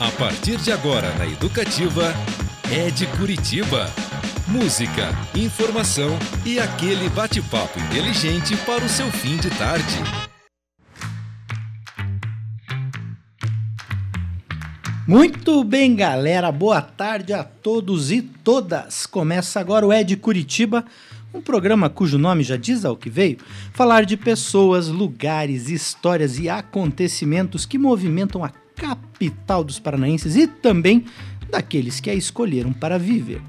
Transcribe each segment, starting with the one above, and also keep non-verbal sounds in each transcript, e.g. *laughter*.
A partir de agora na Educativa, é de Curitiba. Música, informação e aquele bate-papo inteligente para o seu fim de tarde. Muito bem, galera. Boa tarde a todos e todas. Começa agora o Ed Curitiba, um programa cujo nome já diz ao que veio, falar de pessoas, lugares, histórias e acontecimentos que movimentam a capital dos paranaenses e também daqueles que a escolheram para viver.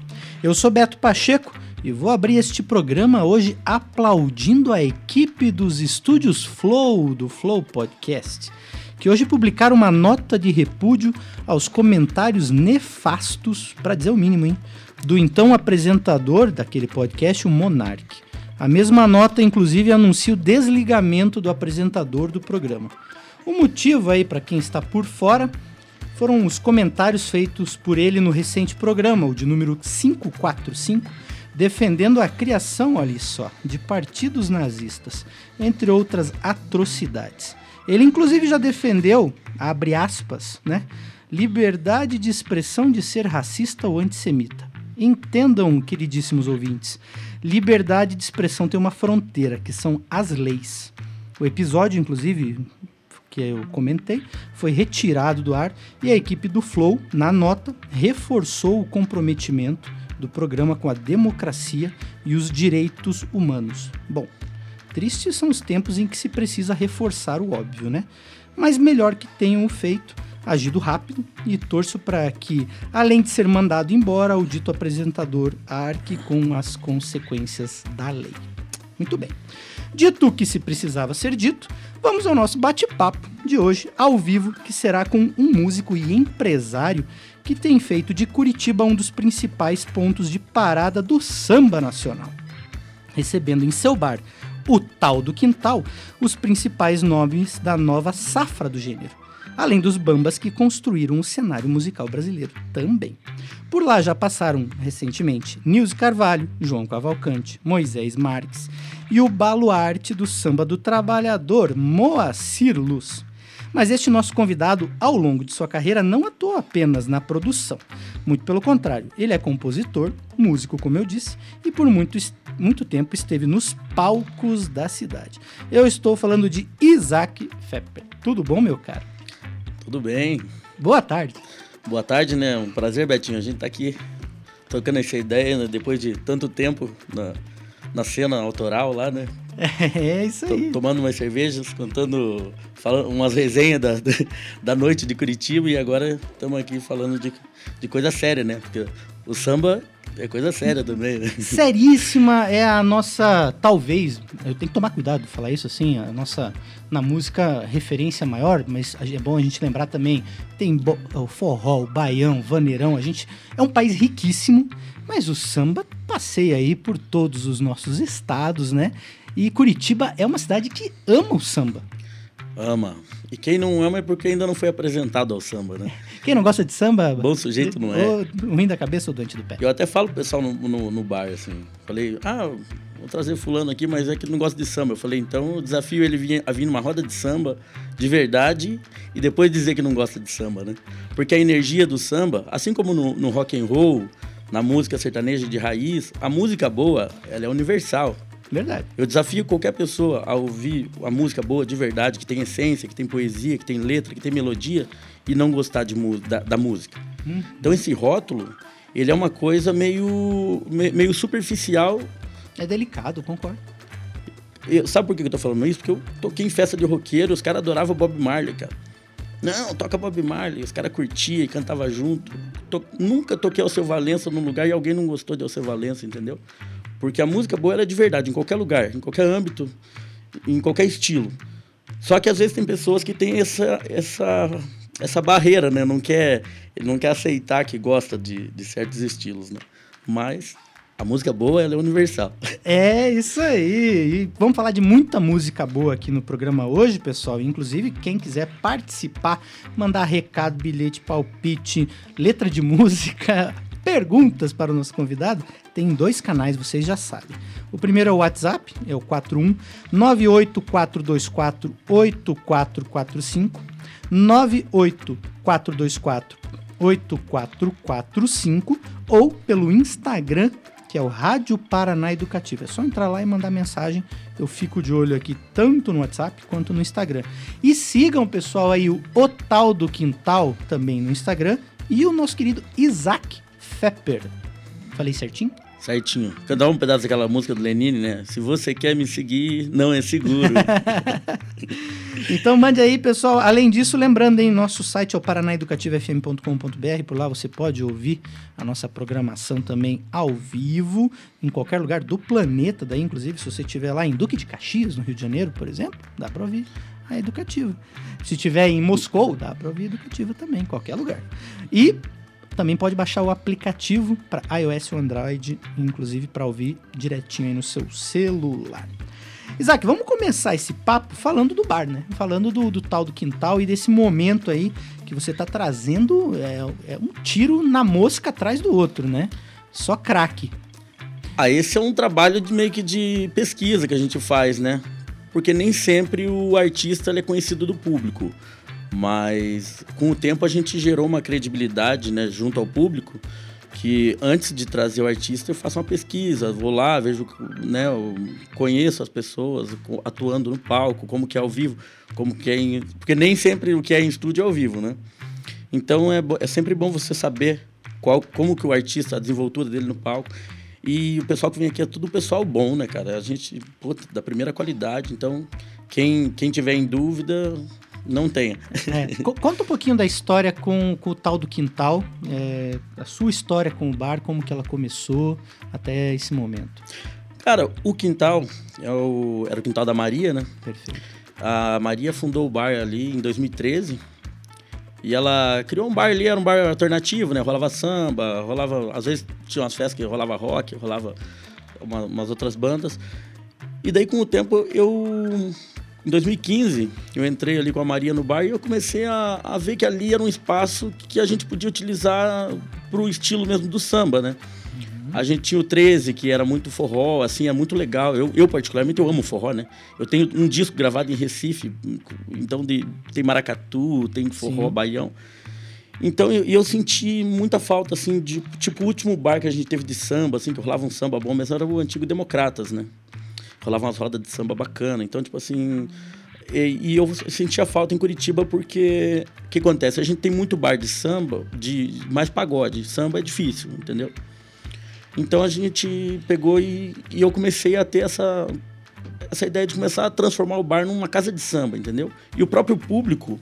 Eu sou Beto Pacheco e vou abrir este programa hoje aplaudindo a equipe dos estúdios Flow do Flow Podcast, que hoje publicaram uma nota de repúdio aos comentários nefastos, para dizer o mínimo, hein, do então apresentador daquele podcast, o Monark. A mesma nota, inclusive, anuncia o desligamento do apresentador do programa. O motivo aí, para quem está por fora, foram os comentários feitos por ele no recente programa, o de número 545, defendendo a criação, olha só, de partidos nazistas, entre outras atrocidades. Ele inclusive já defendeu, abre aspas, né, liberdade de expressão de ser racista ou antissemita. Entendam, queridíssimos ouvintes, liberdade de expressão tem uma fronteira, que são as leis. O episódio, inclusive, que eu comentei, foi retirado do ar e a equipe do Flow, na nota, reforçou o comprometimento do programa com a democracia e os direitos humanos. Bom, tristes são os tempos em que se precisa reforçar o óbvio, né? Mas melhor que tenham feito, agido rápido e torço para que, além de ser mandado embora, o dito apresentador arque com as consequências da lei. Muito bem. Dito o que se precisava ser dito, vamos ao nosso bate-papo de hoje, ao vivo, que será com um músico e empresário que tem feito de Curitiba um dos principais pontos de parada do samba nacional. Recebendo em seu bar, o Tal do Quintal, os principais nomes da nova safra do gênero além dos bambas que construíram o cenário musical brasileiro também. Por lá já passaram recentemente Nilce Carvalho, João Cavalcante, Moisés Marques e o baluarte do samba do trabalhador, Moacir Luz. Mas este nosso convidado, ao longo de sua carreira, não atuou apenas na produção. Muito pelo contrário, ele é compositor, músico, como eu disse, e por muito, muito tempo esteve nos palcos da cidade. Eu estou falando de Isaac Fepper. Tudo bom, meu caro? Tudo bem. Boa tarde. Boa tarde, né? Um prazer, Betinho. A gente tá aqui tocando essa ideia, né? Depois de tanto tempo na, na cena autoral lá, né? *laughs* É, isso aí. tomando umas cervejas, contando, falando umas resenhas da, da noite de Curitiba e agora estamos aqui falando de, de coisa séria, né? Porque o samba é coisa séria também, né? *laughs* Seríssima é a nossa, talvez, eu tenho que tomar cuidado de falar isso assim, a nossa, na música, referência maior, mas é bom a gente lembrar também, tem o forró, o baião, o vaneirão, a gente é um país riquíssimo, mas o samba passeia aí por todos os nossos estados, né? E Curitiba é uma cidade que ama o samba. Ama. E quem não ama é porque ainda não foi apresentado ao samba, né? *laughs* Quem não gosta de samba... Bom sujeito não é. Ou ruim da cabeça ou doente do pé. Eu até falo pro pessoal no, no, no bar, assim. Falei, ah, vou trazer fulano aqui, mas é que ele não gosta de samba. Eu falei, então o desafio ele vinha, a vir numa roda de samba de verdade e depois dizer que não gosta de samba, né? Porque a energia do samba, assim como no, no rock and roll, na música sertaneja de raiz, a música boa, ela é universal. Verdade. Eu desafio qualquer pessoa a ouvir a música boa de verdade, que tem essência, que tem poesia, que tem letra, que tem melodia, e não gostar de, da, da música. Hum. Então esse rótulo, ele é uma coisa meio, meio superficial. É delicado, concordo. Eu, sabe por que eu tô falando isso? Porque eu toquei em festa de roqueiro, os caras adoravam Bob Marley, cara. Não, toca Bob Marley, os caras curtiam e cantavam junto. To, nunca toquei ao seu Valença num lugar e alguém não gostou de ao seu Valença, entendeu? Porque a música boa é de verdade, em qualquer lugar, em qualquer âmbito, em qualquer estilo. Só que às vezes tem pessoas que têm essa, essa, essa barreira, né? Não quer, não quer aceitar que gosta de, de certos estilos, né? Mas a música boa, ela é universal. *laughs* É isso aí. E vamos falar de muita música boa aqui no programa hoje, pessoal. Inclusive, quem quiser participar, mandar recado, bilhete, palpite, letra de *laughs* música, perguntas para o nosso convidado, tem dois canais, vocês já sabem. O primeiro é o WhatsApp, é o 41 98424 8445 98424 8445 ou pelo Instagram, que é o Rádio Paraná Educativo. É só entrar lá e mandar mensagem. Eu fico de olho aqui tanto no WhatsApp quanto no Instagram. E sigam, pessoal, aí o Otal do Quintal também no Instagram e o nosso querido Isaac Fepper. Falei certinho? Certinho. Cada um pedaço daquela música do Lenine, né? Se você quer me seguir, não é seguro. *laughs* então mande aí, pessoal. Além disso, lembrando, hein, nosso site é o paranaeducativofm.com.br. Por lá você pode ouvir a nossa programação também ao vivo, em qualquer lugar do planeta. Daí, inclusive, se você estiver lá em Duque de Caxias, no Rio de Janeiro, por exemplo, dá para ouvir a educativa. Se estiver em Moscou, dá para ouvir a educativa também, em qualquer lugar. E também pode baixar o aplicativo para iOS ou Android, inclusive para ouvir direitinho aí no seu celular. Isaac, vamos começar esse papo falando do bar, né? Falando do, do tal do quintal e desse momento aí que você está trazendo é, é, um tiro na mosca atrás do outro, né? Só craque. Ah, esse é um trabalho de meio que de pesquisa que a gente faz, né? Porque nem sempre o artista é conhecido do público. Mas com o tempo a gente gerou uma credibilidade né, junto ao público que antes de trazer o artista eu faço uma pesquisa, vou lá, vejo, né, conheço as pessoas atuando no palco, como que é ao vivo, como que é em, porque nem sempre o que é em estúdio é ao vivo, né? Então é, é sempre bom você saber qual, como que o artista, a desenvoltura dele no palco. E o pessoal que vem aqui é tudo pessoal bom, né, cara? A gente, puta, da primeira qualidade. Então, quem, quem tiver em dúvida, não tenha. É, conta um pouquinho da história com, com o tal do quintal, é, a sua história com o bar, como que ela começou até esse momento. Cara, o quintal é o, era o quintal da Maria, né? Perfeito. A Maria fundou o bar ali em 2013. E ela criou um bar ali, era um bar alternativo, né? Rolava samba, rolava. Às vezes tinha umas festas que rolava rock, rolava uma, umas outras bandas. E daí, com o tempo, eu em 2015, eu entrei ali com a Maria no bar e eu comecei a, a ver que ali era um espaço que a gente podia utilizar para o estilo mesmo do samba, né? Uhum. A gente tinha o 13, que era muito forró, assim, é muito legal. Eu, eu, particularmente, eu amo forró, né? Eu tenho um disco gravado em Recife, então de, tem maracatu, tem forró, Sim. baião. Então, eu, eu senti muita falta, assim, de... Tipo, o último bar que a gente teve de samba, assim, que rolava um samba bom, mas era o antigo Democratas, né? Rolava umas rodas de samba bacana. Então, tipo assim. E, e, eu sentia falta em Curitiba porque o que acontece? A gente tem muito bar de samba, de mais pagode. Samba é difícil, entendeu? Então a gente pegou e, e eu comecei a ter essa, essa ideia de começar a transformar o bar numa casa de samba, entendeu? E o próprio público,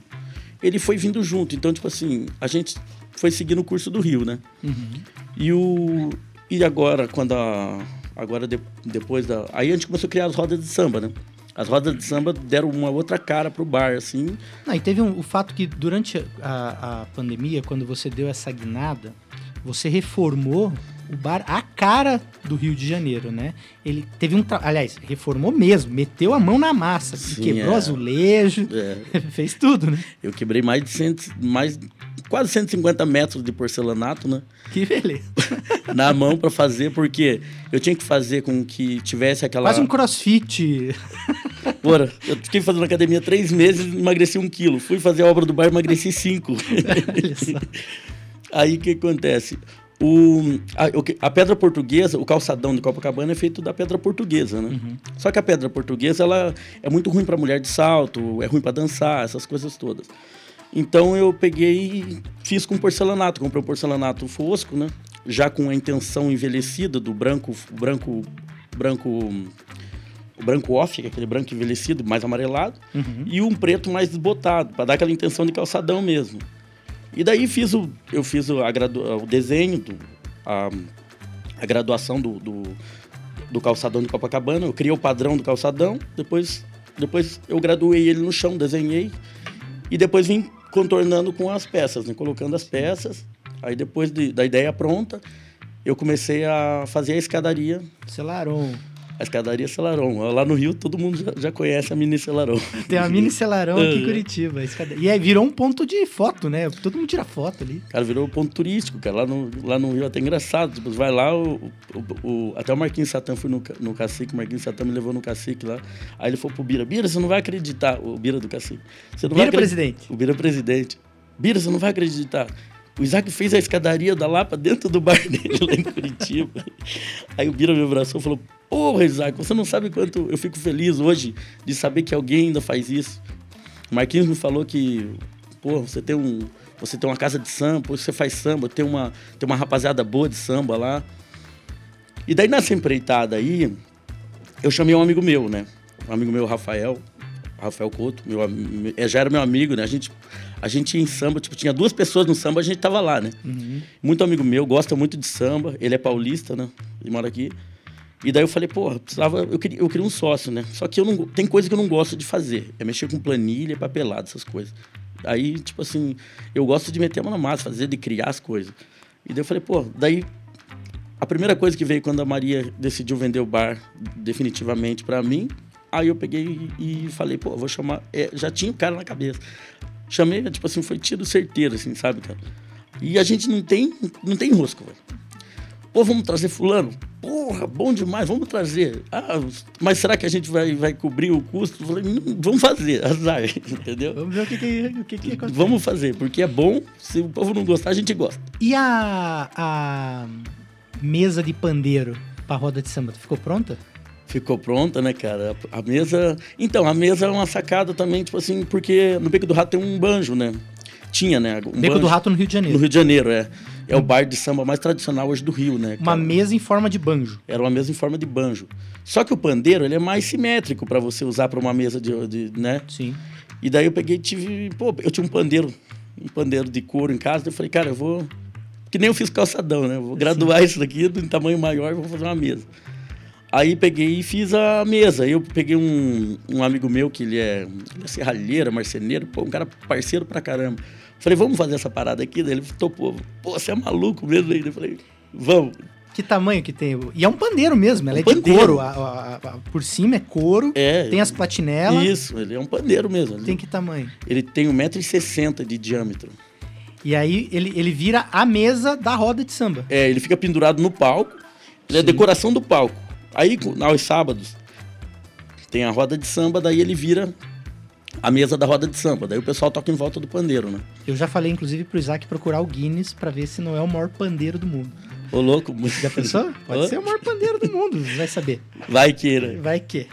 ele foi vindo junto. Então, tipo assim, a gente foi seguindo o curso do Rio, né? Uhum. E, o, e agora, quando a, Agora, de, depois da. Aí a gente começou a criar as rodas de samba, né? As rodas de samba deram uma outra cara pro bar, assim. Não, e teve um, o fato que durante a, a pandemia, quando você deu essa guinada, você reformou o bar a cara do Rio de Janeiro, né? Ele teve um. Aliás, reformou mesmo, meteu a mão na massa, Sim, quebrou é. azulejo, é. *laughs* fez tudo, né? Eu quebrei mais de cento, mais quase 150 metros de porcelanato, né? Que beleza. *laughs* Na mão para fazer, porque eu tinha que fazer com que tivesse aquela. Quase um crossfit. Bora, eu fiquei fazendo academia três meses e emagreci um quilo. Fui fazer a obra do bar e emagreci cinco. *laughs* Aí o que acontece? O, a, a, pedra portuguesa, o calçadão de Copacabana é feito da pedra portuguesa, né? Uhum. Só que a pedra portuguesa ela é muito ruim para mulher de salto, é ruim para dançar, essas coisas todas. Então eu peguei e fiz com porcelanato, comprei um porcelanato fosco, né? Já com a intenção envelhecida do branco, branco, branco, branco off, que é aquele branco envelhecido, mais amarelado, uhum. e um preto mais desbotado, para dar aquela intenção de calçadão mesmo. E daí fiz o, eu fiz o, o desenho, do, a, a graduação do, do, do, calçadão de Copacabana. Eu criei o padrão do calçadão, depois, depois eu graduei ele no chão, desenhei. E depois vim contornando com as peças, né? colocando as peças. Aí depois de, da ideia pronta, eu comecei a fazer a escadaria. Celarou. A escadaria Celaron. Lá no Rio, todo mundo já, já conhece a Mini Celaron. Tem a Mini Celarão aqui em *laughs* Curitiba. E aí virou um ponto de foto, né? Todo mundo tira foto ali. Cara, virou ponto turístico, cara. Lá no, lá no Rio é até engraçado. Tipo, vai lá, o, o, o- até o Marquinhos Satã foi no, no cacique, o Marquinhos Satã me levou no cacique lá. Aí ele falou pro Bira, Bira, você não vai acreditar. O Bira do cacique. Você não Bira vai presidente. O Bira presidente. Bira, você não vai acreditar. O Isaac fez a escadaria da Lapa dentro do bar *laughs* dele lá em Curitiba. Aí o Bira me abraçou e falou: Porra, Isaac, você não sabe quanto eu fico feliz hoje de saber que alguém ainda faz isso. O Marquinhos me falou que, pô, você tem um. Você tem uma casa de samba, você faz samba, tem uma, tem uma rapaziada boa de samba lá. E daí nessa empreitada aí, eu chamei um amigo meu, né? Um amigo meu, Rafael, Rafael Couto, meu, eh, já era meu amigo, né? A gente, a gente ia em samba, tipo, tinha duas pessoas no samba, a gente tava lá, né? Muito amigo meu, gosta muito de samba, ele é paulista, né? Ele mora aqui. E daí eu falei, porra, precisava, eu queria, eu queria um sócio, né? Só que eu não, tem coisa que eu não gosto de fazer, é mexer com planilha, papelado, essas coisas. Aí, tipo assim, eu gosto de meter a mão na massa, fazer, de criar as coisas. E daí eu falei, pô, daí a primeira coisa que veio quando a Maria decidiu vender o bar definitivamente para mim, aí eu peguei e falei, pô, vou chamar. é, já tinha o cara na cabeça. Chamei, tipo assim, foi tido certeiro, assim, sabe, cara? E a gente não tem, não tem rosco, velho. Pô, vamos trazer fulano? Porra, bom demais, vamos trazer. Ah, mas será que a gente vai, vai cobrir o custo? Eu falei, "Não, vamos fazer, azar, *laughs* entendeu? Vamos ver o que, que, o que, que acontece. Vamos fazer, porque é bom. Se o povo não gostar, a gente gosta. E a, a mesa de pandeiro pra roda de samba, ficou pronta? Ficou pronta, né, cara? A mesa. Então, a mesa é uma sacada também, tipo assim, porque no Beco do Rato tem um banjo, né? Tinha, né? Um Beco do. Rato no Rio de No Janeiro. Rio de Janeiro, é. É o bar de samba mais tradicional hoje do Rio, né? Uma cara? mesa em forma de banjo. Era uma mesa em forma de banjo. Só que o pandeiro, ele é mais simétrico para você usar para uma mesa de, de, né? Sim. E daí eu peguei e tive, pô, eu tinha um pandeiro, um pandeiro de couro em casa, eu falei, cara, eu vou que nem eu fiz calçadão, né? Eu vou graduar isso daqui em tamanho maior e vou fazer uma mesa. Aí peguei e fiz a mesa. Eu peguei um, um amigo meu que ele é, ele é serralheiro, marceneiro, pô, um cara parceiro pra caramba. Falei, vamos fazer essa parada aqui? Daí ele topou. Pô, você é maluco mesmo aí? Eu falei, vamos. Que tamanho que tem? E é um pandeiro mesmo, ela é Um de pandeiro. couro. A- a- a- por cima é couro, É. tem as platinelas. Isso, ele é um pandeiro mesmo. Tem que tamanho? Ele tem 1,60m de diâmetro. E aí ele, ele vira a mesa da roda de samba. É, ele fica pendurado no palco. Ele é Sim. decoração do palco. Aí, aos sábados, tem a roda de samba, daí ele vira a mesa da roda de samba. Daí o pessoal toca em volta do pandeiro, né? Eu já falei, inclusive, pro Isaac procurar o Guinness pra ver se não é o maior pandeiro do mundo. Ô, louco. Já pensou? *laughs* Pode Hã? ser o maior pandeiro do mundo, vai saber. Vai queira. Vai que.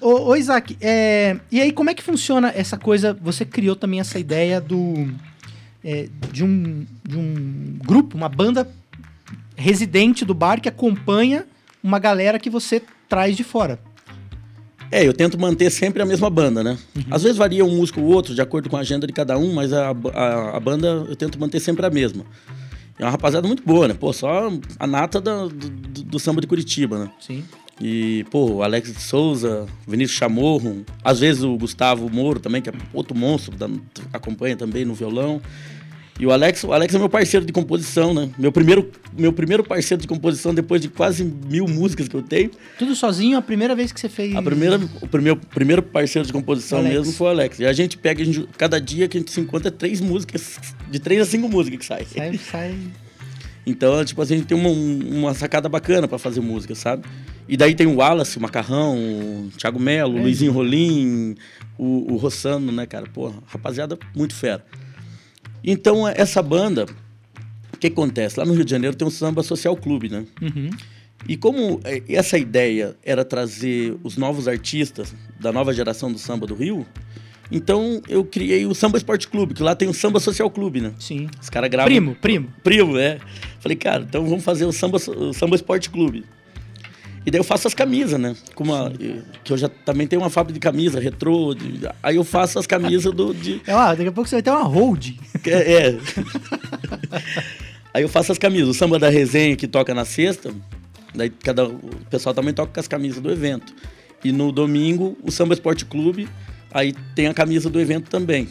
Ô, ô Isaac, é, e aí como é que funciona essa coisa? Você criou também essa ideia do é, de, um, de um grupo, uma banda residente do bar que acompanha uma galera que você traz de fora. É, eu tento manter sempre a mesma banda, né? Uhum. Às vezes varia um músico ou outro, de acordo com a agenda de cada um, mas a, a, a banda eu tento manter sempre a mesma. É uma rapaziada muito boa, né? Pô, só a nata da- do, do- samba de Curitiba, né? Sim. E, pô, o Alex de Souza, Vinícius Chamorro, às vezes o Gustavo Moro também, que é outro monstro, da- acompanha também no violão. E o Alex, o Alex é meu parceiro de composição, né? Meu primeiro, meu primeiro parceiro de composição depois de quase mil músicas que eu tenho. Tudo sozinho, a primeira vez que você fez. A primeira, o primeiro, primeiro parceiro de composição Alex. mesmo foi o Alex. E a gente pega, a gente- cada dia que a gente se encontra, é três músicas, de três a cinco músicas que saem. Sai, sai. Então, tipo, assim, a gente tem uma, uma sacada bacana pra fazer música, sabe? E daí tem o Wallace, o Macarrão, o Thiago Melo, o É. Luizinho Rolim, o, o Rossano, né, cara? Porra, rapaziada muito fera. Então, essa banda, o que acontece? Lá no Rio de Janeiro tem um samba social clube, né? Uhum. E como eh, essa ideia era trazer os novos artistas da nova geração do samba do Rio, então eu criei o Samba Esporte Clube, que lá tem o Samba Social Clube, né? Sim. Os caras gravam Primo, primo. primo, é. Falei, cara, então vamos fazer o Samba, o Samba Esporte Clube. E daí eu faço as camisas, né? Com uma, que eu já também tenho uma fábrica de camisa, retrô. de- aí eu faço as camisas do. De, É, ó, daqui a pouco você vai ter uma hold. é, é. aí eu faço as camisas. O samba da resenha que toca na sexta, daí cada, o pessoal também toca com as camisas do evento. E no domingo, o Samba Esporte Clube, aí tem a camisa do evento também.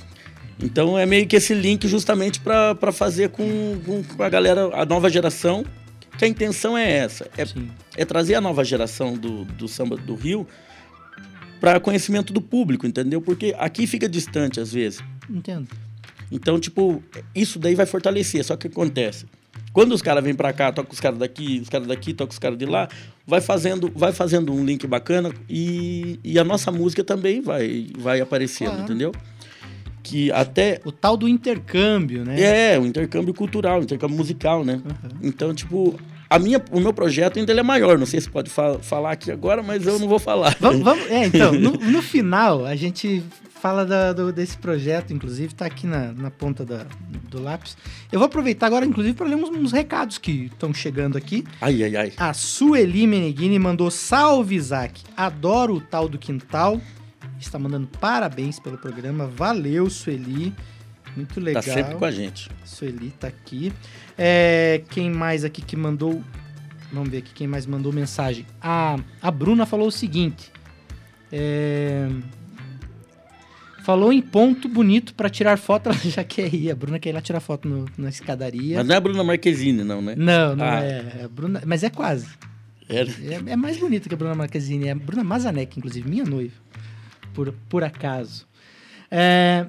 Então é meio que esse link justamente para fazer com, com, com a galera, a nova geração, que a intenção é essa, é, é trazer a nova geração do, do samba do Rio para conhecimento do público, entendeu? Porque aqui fica distante às vezes. Entendo. Então, tipo, isso daí vai fortalecer. Só que o que acontece? Quando os caras vêm pra cá, toca os caras daqui, os caras daqui, toca os caras de lá, vai fazendo, vai fazendo um link bacana e, e a nossa música também vai, vai aparecendo, Claro. entendeu? Que até. O tal do intercâmbio, né? É, o intercâmbio cultural, o intercâmbio musical, né? Uhum. Então, tipo, a minha, o meu projeto ainda é maior. Não sei se pode fa- falar aqui agora, mas eu não vou falar. Vamos, *laughs* vamos- é, então, no, no final, a gente fala da- do- desse projeto, inclusive, tá aqui na, na ponta da- do lápis. Eu vou aproveitar agora, inclusive, para ler uns, uns recados que estão chegando aqui. Ai, ai, ai. A Sueli Meneghini mandou salve, Isaac. Adoro o tal do quintal. Está mandando parabéns pelo programa. Valeu, Sueli. Muito legal. Tá sempre com a gente. Sueli tá aqui. É, quem mais aqui que mandou. Vamos ver aqui quem mais mandou mensagem. A, a Bruna falou o seguinte. é, falou em ponto bonito pra tirar foto, *laughs* ela já quer ir. A Bruna quer ir lá tirar foto no- na escadaria. Mas não é a Bruna Marquezine, não, né? Não, não Ah. é. a Bruna, mas é quase. Era. É, é mais bonita que a Bruna Marquezine. É a Bruna Mazanek, inclusive, minha noiva. Por, por acaso. É,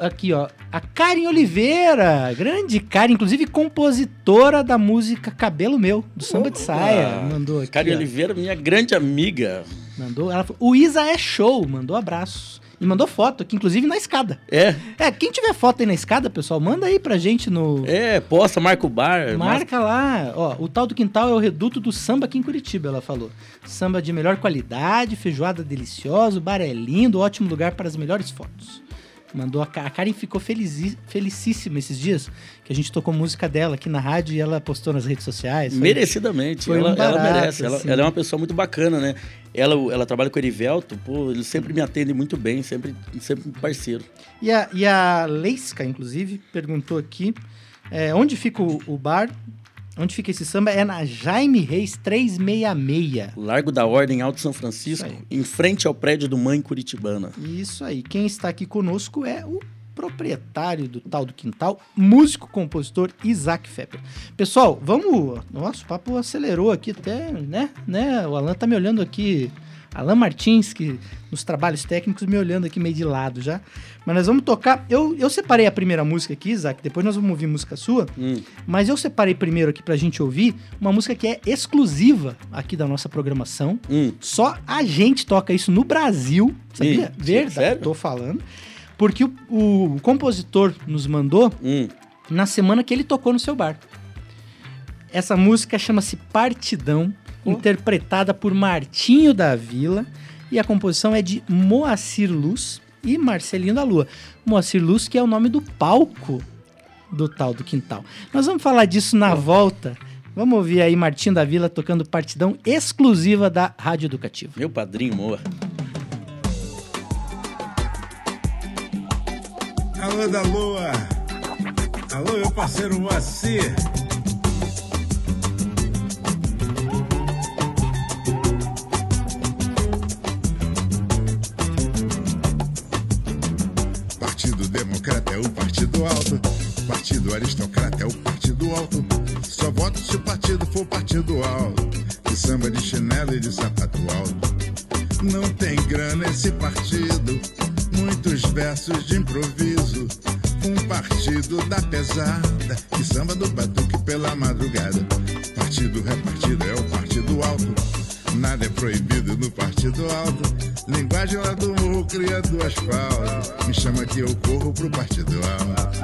aqui, ó. A Karen Oliveira. Grande Karen, inclusive compositora da música Cabelo Meu, do Samba de Saia. Mandou aqui. Karen ó. Oliveira, minha grande amiga. Mandou. Ela o Isa é show. Mandou abraços. E mandou foto aqui, inclusive na escada. É, É, quem tiver foto aí na escada, pessoal, manda aí pra gente no. é, posta, marca o bar. Marca lá, ó, o tal do quintal é o reduto do samba aqui em Curitiba, ela falou. Samba de melhor qualidade, feijoada deliciosa, o bar é lindo, ótimo lugar para as melhores fotos. Mandou a, a Karen ficou felizi- felicíssima esses dias, que a gente tocou música dela aqui na rádio e ela postou nas redes sociais. Merecidamente. foi um ela, ela barato, merece. Ela, assim. ela é uma pessoa muito bacana, né? Ela, ela trabalha com o Erivelto, pô, ele sempre me atende muito bem, sempre, sempre parceiro. E a, e a Leiska, inclusive, perguntou aqui é, onde fica o, o bar, onde fica esse samba, é na Jaime Reis 366. Largo da Ordem, Alto São Francisco, em frente ao prédio do Mãe Curitibana. Isso aí. Quem está aqui conosco é o proprietário do tal do quintal, músico, compositor Isaac Fepper. Pessoal, vamos. Nossa, o papo acelerou aqui até, né? né? O Alan tá me olhando aqui. Alan Martins, que nos trabalhos técnicos, me olhando aqui meio de lado já. Mas nós vamos tocar. Eu, eu separei a primeira música aqui, Isaac, depois nós vamos ouvir música sua. Hum, Mas eu separei primeiro aqui pra gente ouvir uma música que é exclusiva aqui da nossa programação. hum. Só a gente toca isso no Brasil, sabia? Verdade, sério? tô falando. Porque o, o compositor nos mandou Hum. na semana que ele tocou no seu bar. Essa música chama-se Partidão, Oh. interpretada por Martinho da Vila, e a composição é de Moacir Luz e Marcelinho da Lua. Moacir Luz, que é o nome do palco do tal do quintal. Nós vamos falar disso na volta. Vamos ouvir aí Martinho da Vila tocando Partidão exclusiva da Rádio Educativa. Meu padrinho, Moa. Alô da Lua. Alô, meu parceiro Moacir. Partido Democrata é o Partido Alto. Partido Aristocrata é o Partido Alto. Só voto se o partido for Partido Alto. De samba de chinelo e de sapato alto. Não tem grana esse partido. Muitos versos de improviso. Um partido da pesada. Que samba do batuque pela madrugada. Partido repartido é o partido alto. Nada é proibido no partido alto. Linguagem lá do morro cria do asfalto. Me chama que eu corro pro partido alto.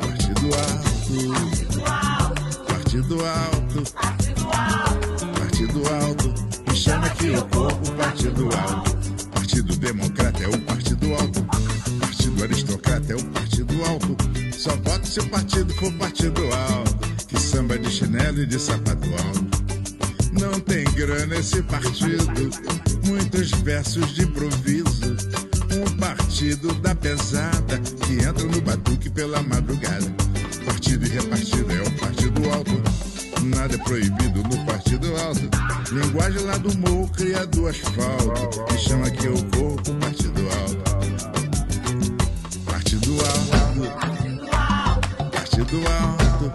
Partido alto. Partido alto. Partido alto. Me chama que eu corro pro partido alto. Partido democrata é o partido alto. Partido aristocrata é o partido alto. Só voto se o partido for partido alto. Que samba de chinelo e de sapato alto. Não tem grana esse partido. Muitos versos de improviso. Um partido da pesada que entra no batuque pela madrugada. Partido e repartido é o partido alto. Nada é proibido no partido. Linguagem lá do morro cria do asfalto. Me chama que eu corro pro partido alto. Partido alto. Partido alto.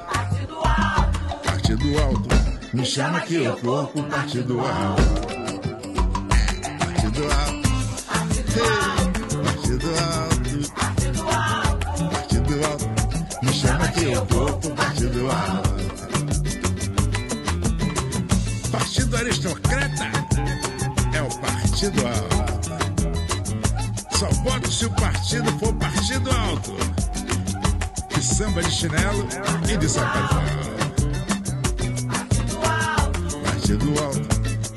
Partido chama que o corpo partido alto. Partido alto. Partido alto. Partido alto. Me chama que o corpo partido alto. Partido aristocrata é o partido alto. Só voto se o partido for partido alto. De samba de chinelo e de sapatão. Partido alto,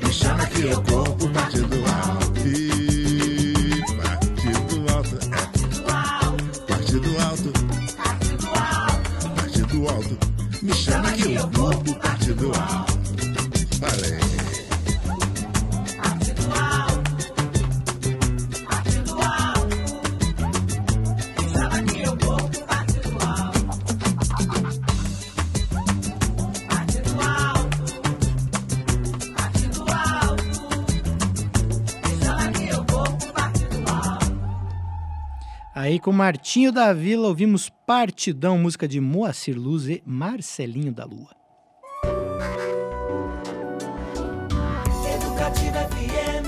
me chama que eu corpo partido alto. E partido alto, é. Partido alto, partido alto, me chama que eu corpo partido alto. Com Martinho da Vila ouvimos Partidão, música de Moacir Luz e Marcelinho da Lua. Educativa FM.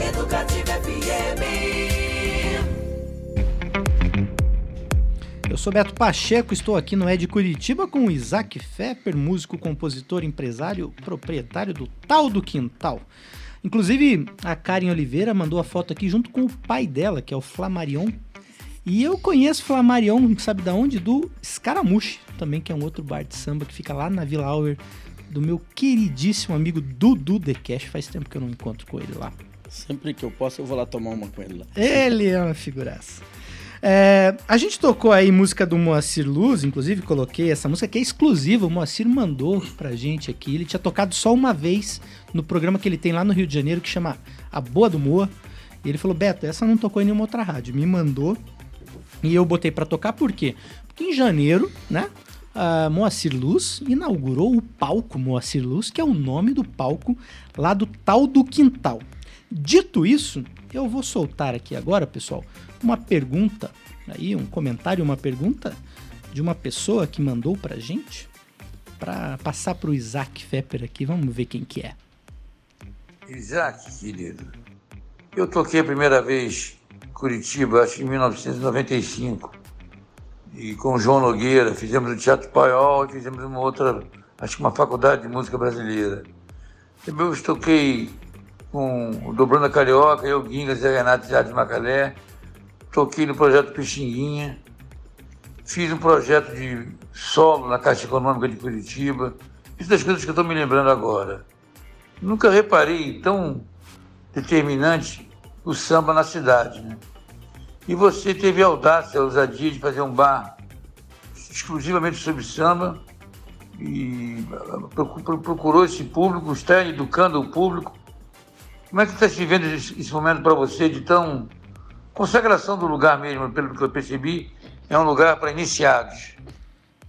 Educativa FM. Eu sou Beto Pacheco, estou aqui no Ed Curitiba com o Isaac Fepper, músico, compositor, empresário, proprietário do Tal do Quintal. Inclusive, a Karen Oliveira mandou a foto aqui junto com o pai dela, que é o Flamarion. E eu conheço Flamarion, sabe da onde? Do Scaramuche, também, que é um outro bar de samba que fica lá na Vila Auer, do meu queridíssimo amigo Dudu The Cash. Faz tempo que eu não encontro com ele lá. Sempre que eu posso, eu vou lá tomar uma com ele lá. Ele é uma figuraça. É, a gente tocou aí música do Moacir Luz, inclusive coloquei essa música que é exclusiva, o Moacir mandou pra gente aqui. Ele tinha tocado só uma vez no programa que ele tem lá no Rio de Janeiro, que chama A Boa do Moa. E ele falou: Beto, essa não tocou em nenhuma outra rádio. Me mandou e eu botei pra tocar, por quê? Porque em janeiro, né? Moacir Luz inaugurou o palco Moacir Luz, que é o nome do palco lá do Tal do Quintal. Dito isso, eu vou soltar aqui agora, pessoal, uma pergunta, aí um comentário, uma pergunta de uma pessoa que mandou pra gente, pra passar pro Isaac Fepper aqui, vamos ver quem que é. Isaac, querido, eu toquei a primeira vez Curitiba, acho que em 1995, e com o João Nogueira, fizemos o Teatro Paiol e fizemos uma outra, acho que uma faculdade de música brasileira. Depois toquei com o Dobrando a Carioca, eu, Guinga, Zé Renato e de Macalé. Toquei no projeto Pixinguinha. Fiz um projeto de solo na Caixa Econômica de Curitiba. Isso das coisas que eu estou me lembrando agora. Nunca reparei tão determinante o samba na cidade. Né? E você teve a audácia, a ousadia de fazer um bar exclusivamente sobre samba e procurou esse público, está educando o público. Como é que está se vivendo esse momento para você de tão consagração do lugar mesmo, pelo que eu percebi, é um lugar para iniciados.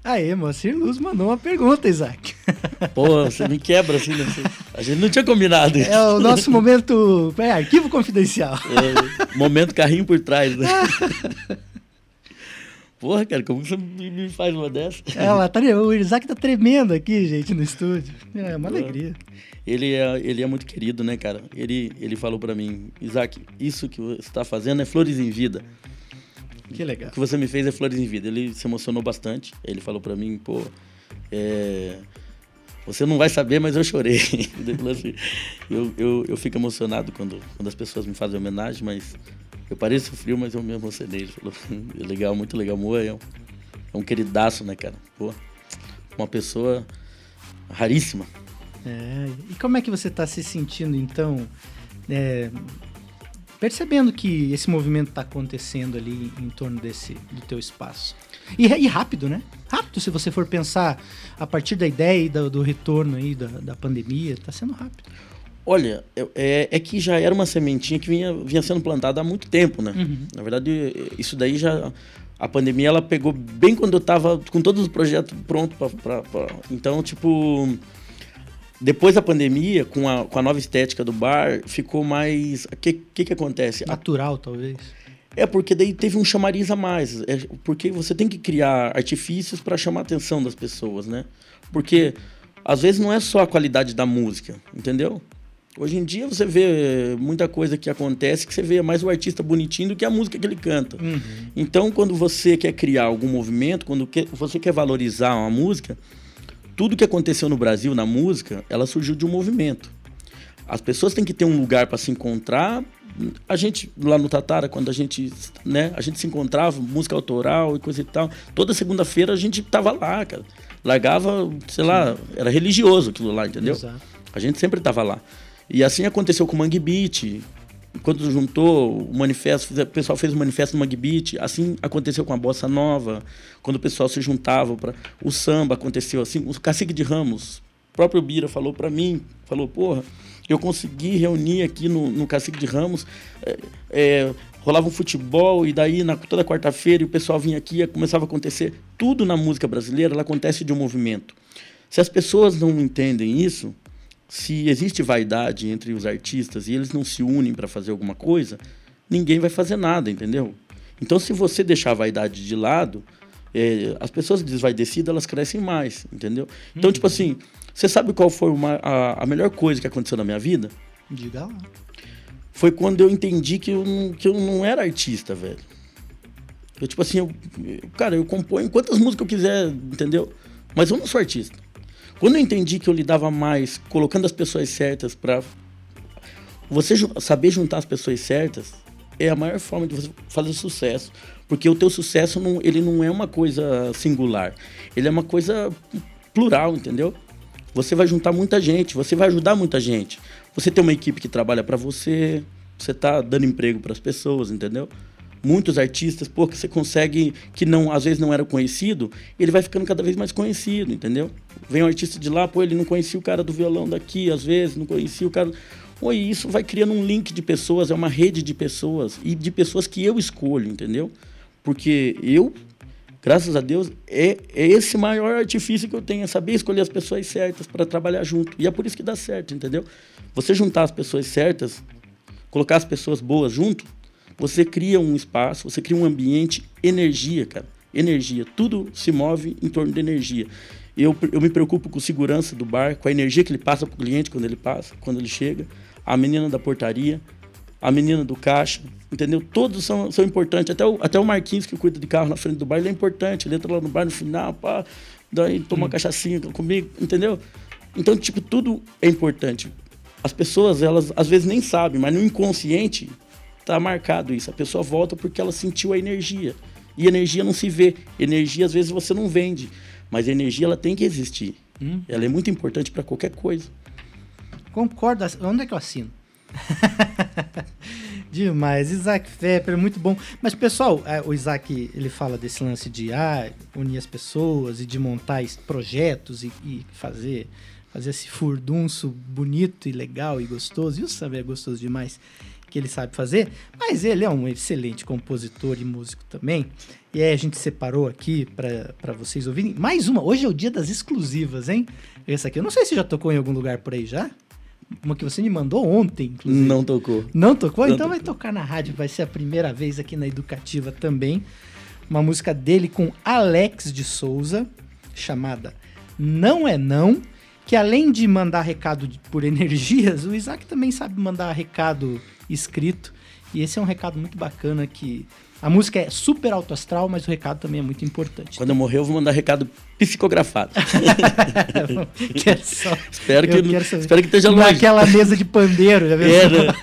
Aê, Moacir Luz mandou uma pergunta, Isaac. *laughs* Pô, você me quebra assim, né? A gente não tinha combinado isso. É o nosso momento. É, arquivo confidencial. É, momento carrinho por trás, né? *laughs* Porra, cara, como você me faz uma dessa? É, lá, tá, o Isaac tá tremendo aqui, gente, no estúdio. É uma alegria. Ele é, ele é muito querido, né, cara? Ele, ele falou para mim, Isaac, isso que você está fazendo é flores em vida. Que legal. O que você me fez é flores em vida. Ele se emocionou bastante. Ele falou para mim, pô, é, você não vai saber, mas eu chorei. *laughs* assim, eu, eu, eu fico emocionado quando, quando as pessoas me fazem homenagem, mas eu pareço frio, mas eu me emocionei. Ele falou, é legal, muito legal. Moa é um, é um queridaço, né, cara? Pô, uma pessoa raríssima. É, e como é que você está se sentindo, então, é, percebendo que esse movimento está acontecendo ali em torno desse do teu espaço? E, e, rápido, né? Rápido, se você for pensar a partir da ideia e do, do retorno aí da, da pandemia, está sendo rápido. Olha, é, é, que já era uma sementinha que vinha, vinha sendo plantada há muito tempo, né? Uhum. Na verdade, isso daí já... A pandemia, ela pegou bem quando eu estava com todos os projetos prontos para... Então, tipo depois da pandemia, com a, com a nova estética do bar, ficou mais. O que, que, que acontece? Natural, talvez. É porque daí teve um chamariz a mais. É porque você tem que criar artifícios para chamar a atenção das pessoas, né? Porque às vezes não é só a qualidade da música, entendeu? Hoje em dia você vê muita coisa que acontece que você vê mais o artista bonitinho do que a música que ele canta. Uhum. Então, quando você quer criar algum movimento, quando você quer valorizar uma música, tudo que aconteceu no Brasil na música, ela surgiu de um movimento. As pessoas têm que ter um lugar para se encontrar. A gente lá no Tatara, quando a gente, né, a gente se encontrava, música autoral e coisa e tal. Toda segunda-feira a gente tava lá, cara. Largava, sei lá, era religioso aquilo lá, entendeu? Exato. A gente sempre estava lá. E assim aconteceu com o Mangue Beat. Quando juntou o manifesto, o pessoal fez o manifesto no Mangue Beat. Assim aconteceu com a Bossa Nova. Quando o pessoal se juntava para o samba aconteceu assim. O Cacique de Ramos, o próprio Bira falou para mim, falou, porra, eu consegui reunir aqui no, no Cacique de Ramos, é, é, rolava um futebol e daí na, toda quarta-feira o pessoal vinha aqui, começava a acontecer. Tudo na música brasileira, ela acontece de um movimento. Se as pessoas não entendem isso, se existe vaidade entre os artistas e eles não se unem para fazer alguma coisa, ninguém vai fazer nada, entendeu? Então, se você deixar a vaidade de lado, é, as pessoas desvaidecidas elas crescem mais, entendeu? Então, tipo assim, você sabe qual foi uma- a, a melhor coisa que aconteceu na minha vida? Diga lá. Foi quando eu entendi que eu não, que eu não era artista, velho. Eu, tipo assim, eu- cara, eu componho quantas músicas eu quiser, entendeu? Mas eu não sou artista. Quando eu entendi que eu lidava mais colocando as pessoas certas pra você saber juntar as pessoas certas é a maior forma de você fazer sucesso, porque o teu sucesso não, ele não é uma coisa singular, ele é uma coisa plural, entendeu? Você vai juntar muita gente, você vai ajudar muita gente. Você tem uma equipe que trabalha para você, você tá dando emprego para as pessoas, entendeu? Muitos artistas, pô, que você consegue que não, às vezes não era conhecido, ele vai ficando cada vez mais conhecido, entendeu? Vem um artista de lá, pô, ele não conhecia o cara do violão daqui, às vezes não conhecia o cara. Pô, e isso vai criando um link de pessoas, é uma rede de pessoas e de pessoas que eu escolho, entendeu? Porque eu graças a Deus, é, é esse maior artifício que eu tenho, é saber escolher as pessoas certas para trabalhar junto. E é por isso que dá certo, entendeu? Você juntar as pessoas certas, colocar as pessoas boas junto, você cria um espaço, você cria um ambiente, energia, cara. Energia. Tudo se move em torno de energia. Eu, eu me preocupo com segurança do bar, com a energia que ele passa para o cliente quando ele passa, quando ele chega, a menina da portaria, a menina do caixa, entendeu? Todos são, são importantes. Até o, até o Marquinhos, que cuida de carro na frente do bar, ele é importante. Ele entra lá no bar no final, pá, daí toma uma cachaçinha comigo, entendeu? Então, tipo, tudo é importante. As pessoas, elas às vezes nem sabem, mas no inconsciente tá marcado isso. A pessoa volta porque ela sentiu a energia. E energia não se vê. Energia, às vezes, você não vende. Mas a energia, ela tem que existir. Ela é muito importante para qualquer coisa. Concordo. Onde é que eu assino? *laughs* Demais. Isaac Fepper, muito bom. Mas, pessoal, é, o Isaac, ele fala desse lance de ah, unir as pessoas e de montar projetos e, e fazer, fazer esse furdunço bonito e legal e gostoso. E o saber é gostoso demais que ele sabe fazer. Mas ele é um excelente compositor e músico também. E aí a gente separou aqui para vocês ouvirem. Mais uma. Hoje é o dia das exclusivas, hein? Essa aqui, eu não sei se já tocou em algum lugar por aí já. Uma que você me mandou ontem, inclusive. Não tocou. Não tocou? Não então vai tocar na rádio, vai ser a primeira vez aqui na Educativa também. Uma música dele com Alex de Souza, chamada Não é Não, que além de mandar recado por *laughs* energias, o Isaac também sabe mandar recado escrito. E esse é um recado muito bacana que a música é super alto astral, mas o recado também é muito importante. Quando eu morrer, eu vou mandar recado psicografado. *laughs* Quero só- *laughs* espero, que, eu quero espero que esteja longe. Naquela mesa de pandeiro, já viu? É, né?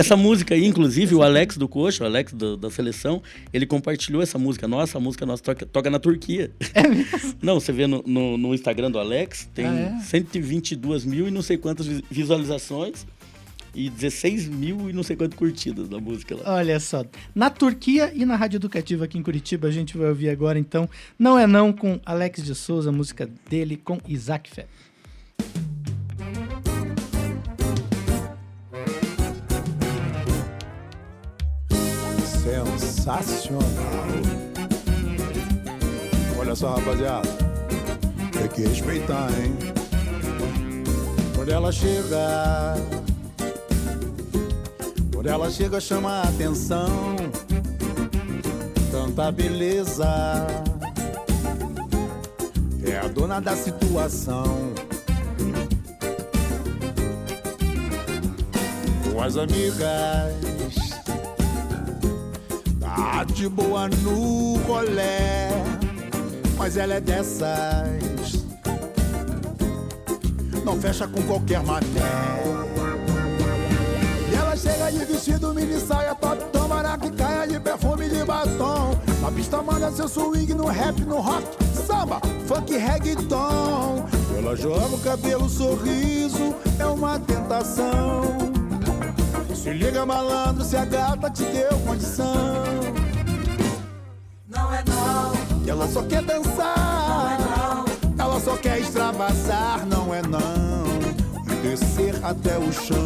Essa música aí, inclusive, o Alex do Coxa, o Alex do- da seleção, ele compartilhou essa música nossa, a música nossa toca, toca na Turquia. É mesmo? *laughs* Não, você vê no, no- no Instagram do Alex, tem Ah, é? 122 mil e não sei quantas vi- visualizações e 16 mil e não sei quantas curtidas da música lá. Olha só. Na Turquia e na Rádio Educativa aqui em Curitiba, a gente vai ouvir agora, então, Não é Não, com Alex de Souza, a música dele com Isaac Fé. Sensacional. Olha só, rapaziada. Tem que respeitar, hein? Quando ela chega, Quando ela chega, chama a atenção. Tanta beleza. É a dona da situação. Com as amigas. Tá de boa no rolé. Mas ela é dessas. Não fecha com qualquer mané. E ela chega de vestido, mini saia, top, tomara que caia de perfume de batom. Na pista manda seu swing no rap, no rock, samba, funk, reggaeton. Ela joga o cabelo, sorriso, é uma tentação. Se liga malandro, se a gata te deu condição. Não é não, ela só quer dançar. Ela só quer extravasar, não é não. E descer até o chão.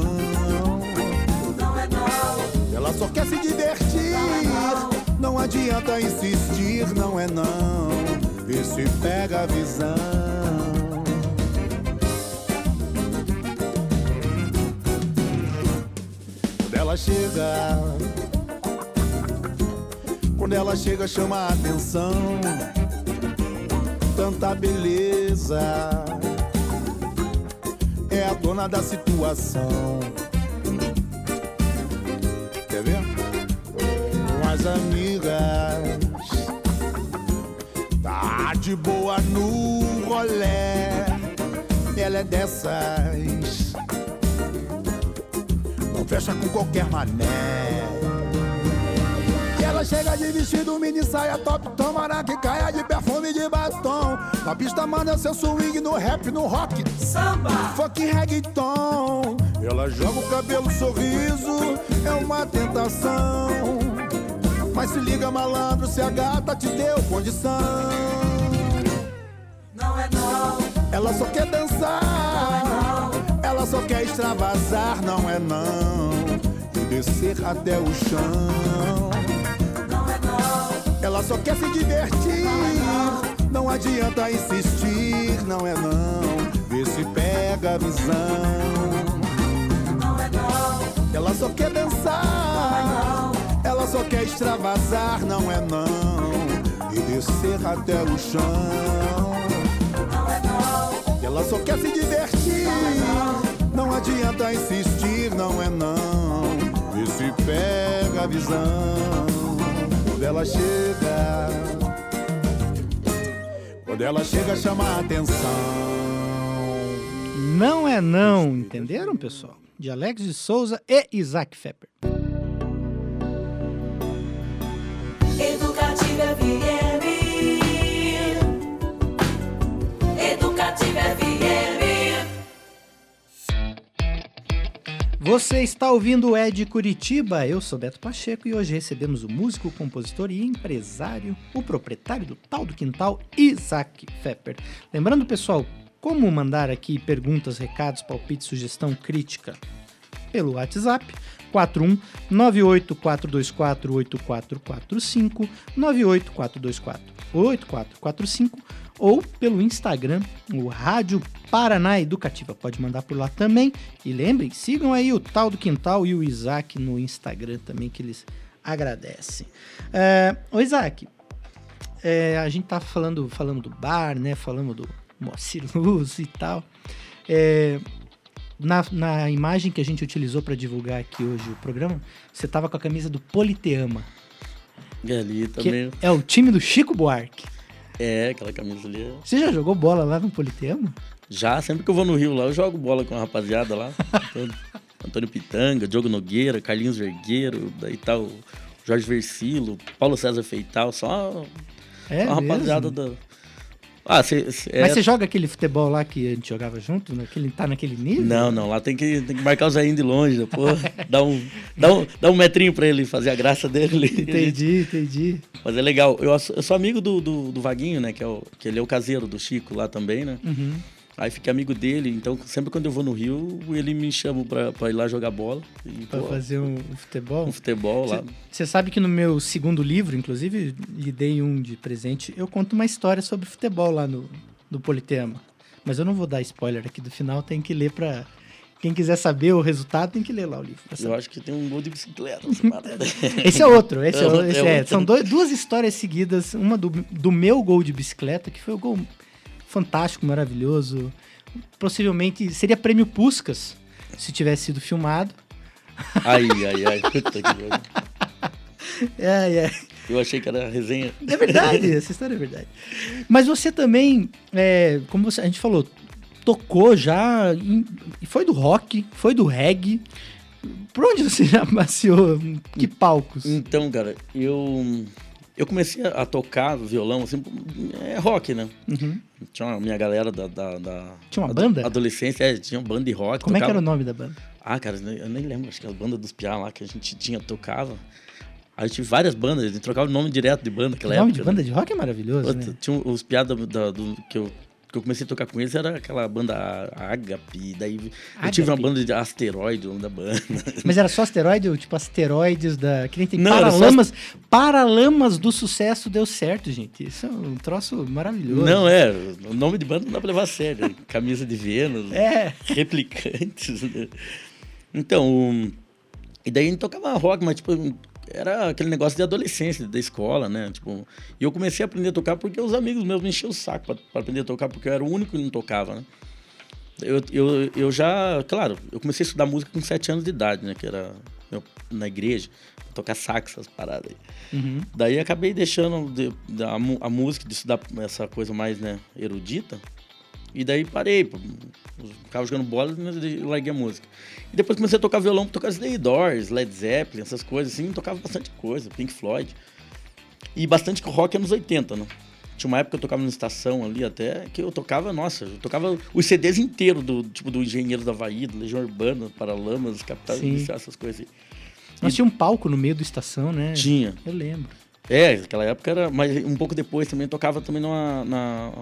não é não, Ela só quer se divertir. Não adianta insistir, não é não. Vê se pega a visão. Ela chega. Quando ela chega, chama a atenção. Tanta beleza. É a dona da situação. Quer ver? As amigas. Tá de boa no rolé. Ela é dessas. Fecha com qualquer mané. E ela chega de vestido, mini saia top, tomara que caia de perfume de batom. Na pista manda seu swing no rap, no rock, samba, funk reggaeton. Ela joga o cabelo, sorriso, é uma tentação. Mas se liga, malandro, se a gata te deu condição. não é não, Ela só quer dançar, ela só quer extravasar, não é não. E descer até o chão. não é não, Ela só quer se divertir, não adianta insistir, não é não. Vê se pega a visão. não é não, Ela só quer dançar, ela só quer extravasar, não é não. E descer até o chão. não é não, Ela só quer se divertir, não adianta insistir, não é não. Vê se pega a visão. Quando ela chega, quando ela chega, chama a atenção. Não é não, entenderam, pessoal? De Alex de Souza e Isaac Fepper. Educativa FM. Educativa FM. Você está ouvindo o Ed Curitiba, eu sou Beto Pacheco e hoje recebemos o músico, compositor e empresário, o proprietário do Tal do Quintal, Isaac Fepper. Lembrando, pessoal, como mandar aqui perguntas, recados, palpites, sugestão, crítica pelo WhatsApp 41 98424 8445 98424 8445 ou pelo Instagram, o Rádio Paraná Educativa. Pode mandar por lá também. E lembrem, sigam aí o Tal do Quintal e o Isaac no Instagram também, que eles agradecem. É, ô Isaac, é, a gente tá falando, falando do bar, né? Falando do Moacir *laughs* Luz e tal. É, na, na imagem que a gente utilizou para divulgar aqui hoje o programa, você tava com a camisa do Politeama, ali também. é o time do Chico Buarque. É, aquela camisa ali. é- Você já jogou bola lá no Politeama? Já, sempre que eu vou no Rio lá, eu jogo bola com a rapaziada lá. Antônio, *laughs* Antônio Pitanga, Diogo Nogueira, Carlinhos Vergueiro, daí tá o Jorge Versilo, Paulo César Feital, só É a rapaziada da. Ah, cê, cê- é- Mas você joga aquele futebol lá que a gente jogava junto? Naquele, tá naquele nível? Não, não, lá tem que, tem que marcar o Zé de longe, né, pô. *laughs* dá, um, dá, um, dá um metrinho pra ele fazer a graça dele. Entendi, entendi. Mas é legal. Eu, sou- eu sou amigo do, do, do Vaguinho, né? Que, é o, que ele é o caseiro do Chico lá também, né? Uhum. Aí fiquei amigo dele, então sempre quando eu vou no Rio, ele me chama pra, pra ir lá jogar bola. E, Pra pô, fazer um, futebol. um futebol lá. Você sabe que no meu segundo livro, inclusive, lhe dei um de presente, eu conto uma história sobre futebol lá no, no Politeama. Mas eu não vou dar spoiler aqui do final, tem que ler pra Quem quiser saber o resultado tem que ler lá o livro. Eu acho que tem um gol de bicicleta. *laughs* Esse é outro. Esse é, É o- outro, esse é é. outro. São dois- duas histórias seguidas. Uma do, do meu gol de bicicleta, que foi um gol fantástico, maravilhoso. Possivelmente seria prêmio Puscas se tivesse sido filmado. ai, ai, ai. Puta que pariu. *laughs* É, é. Eu achei que era resenha. É verdade, *laughs* essa história é verdade. Mas você também, é, como você- a gente falou, tocou já. em- e foi do rock, foi do reggae. Por onde você *laughs* já passeou? Que palcos? Então, cara, eu eu comecei a tocar violão, assim, é rock, né? Uhum. Tinha uma minha galera da, da, da- Tinha uma banda? Adolescência, é, tinha uma banda de rock. Como é que era tocava- o nome da banda? Ah, cara, eu nem lembro, acho que as bandas dos piá lá que a gente tinha, tocava. A gente várias bandas, a gente trocava o nome direto de banda O naquela nome época. de banda né? de rock é maravilhoso, né? Tinha os piá da, da- do, que, eu, que eu comecei a tocar com eles, era aquela banda Agape, daí eu tive uma Agape. banda de asteroide, o nome da banda. *laughs* Mas era só asteroide tipo asteroides da. Que nem tem Não, era só paralamas. Paralamas do sucesso deu certo, gente. Isso é um troço maravilhoso. Não, é, o nome de banda não dá pra levar a sério. *laughs* Camisa de Vênus, É. replicantes. né? Então, e daí a gente tocava rock, mas tipo, era aquele negócio de adolescência, da escola, né? Tipo, e eu comecei a aprender a tocar porque os amigos meus me enchiam o saco pra, pra aprender a tocar, porque eu era o único que não tocava, né? Eu, eu, eu já, claro, eu comecei a estudar música com sete anos de idade, né? Que era eu- na igreja, tocar sax, essas paradas aí. Uhum. Daí acabei deixando de- da- a, a música, de estudar essa coisa mais né, erudita. E daí parei, ficava jogando bola e larguei a música. E depois comecei a tocar violão, tocar Slay Doors, Led Zeppelin, essas coisas assim, tocava bastante coisa, Pink Floyd. E bastante rock anos 80, né? Tinha uma época que eu tocava na estação ali até, que eu tocava, nossa, eu tocava os CDs inteiros do, tipo, do Engenheiros da Havaí, do Legião Urbana, Paralamas, Capitais Sim. Iniciais, essas coisas aí. Nós tinha um palco no meio da estação, né? Tinha. Eu lembro. É, naquela época era. Mas um pouco depois também tocava também numa. Na,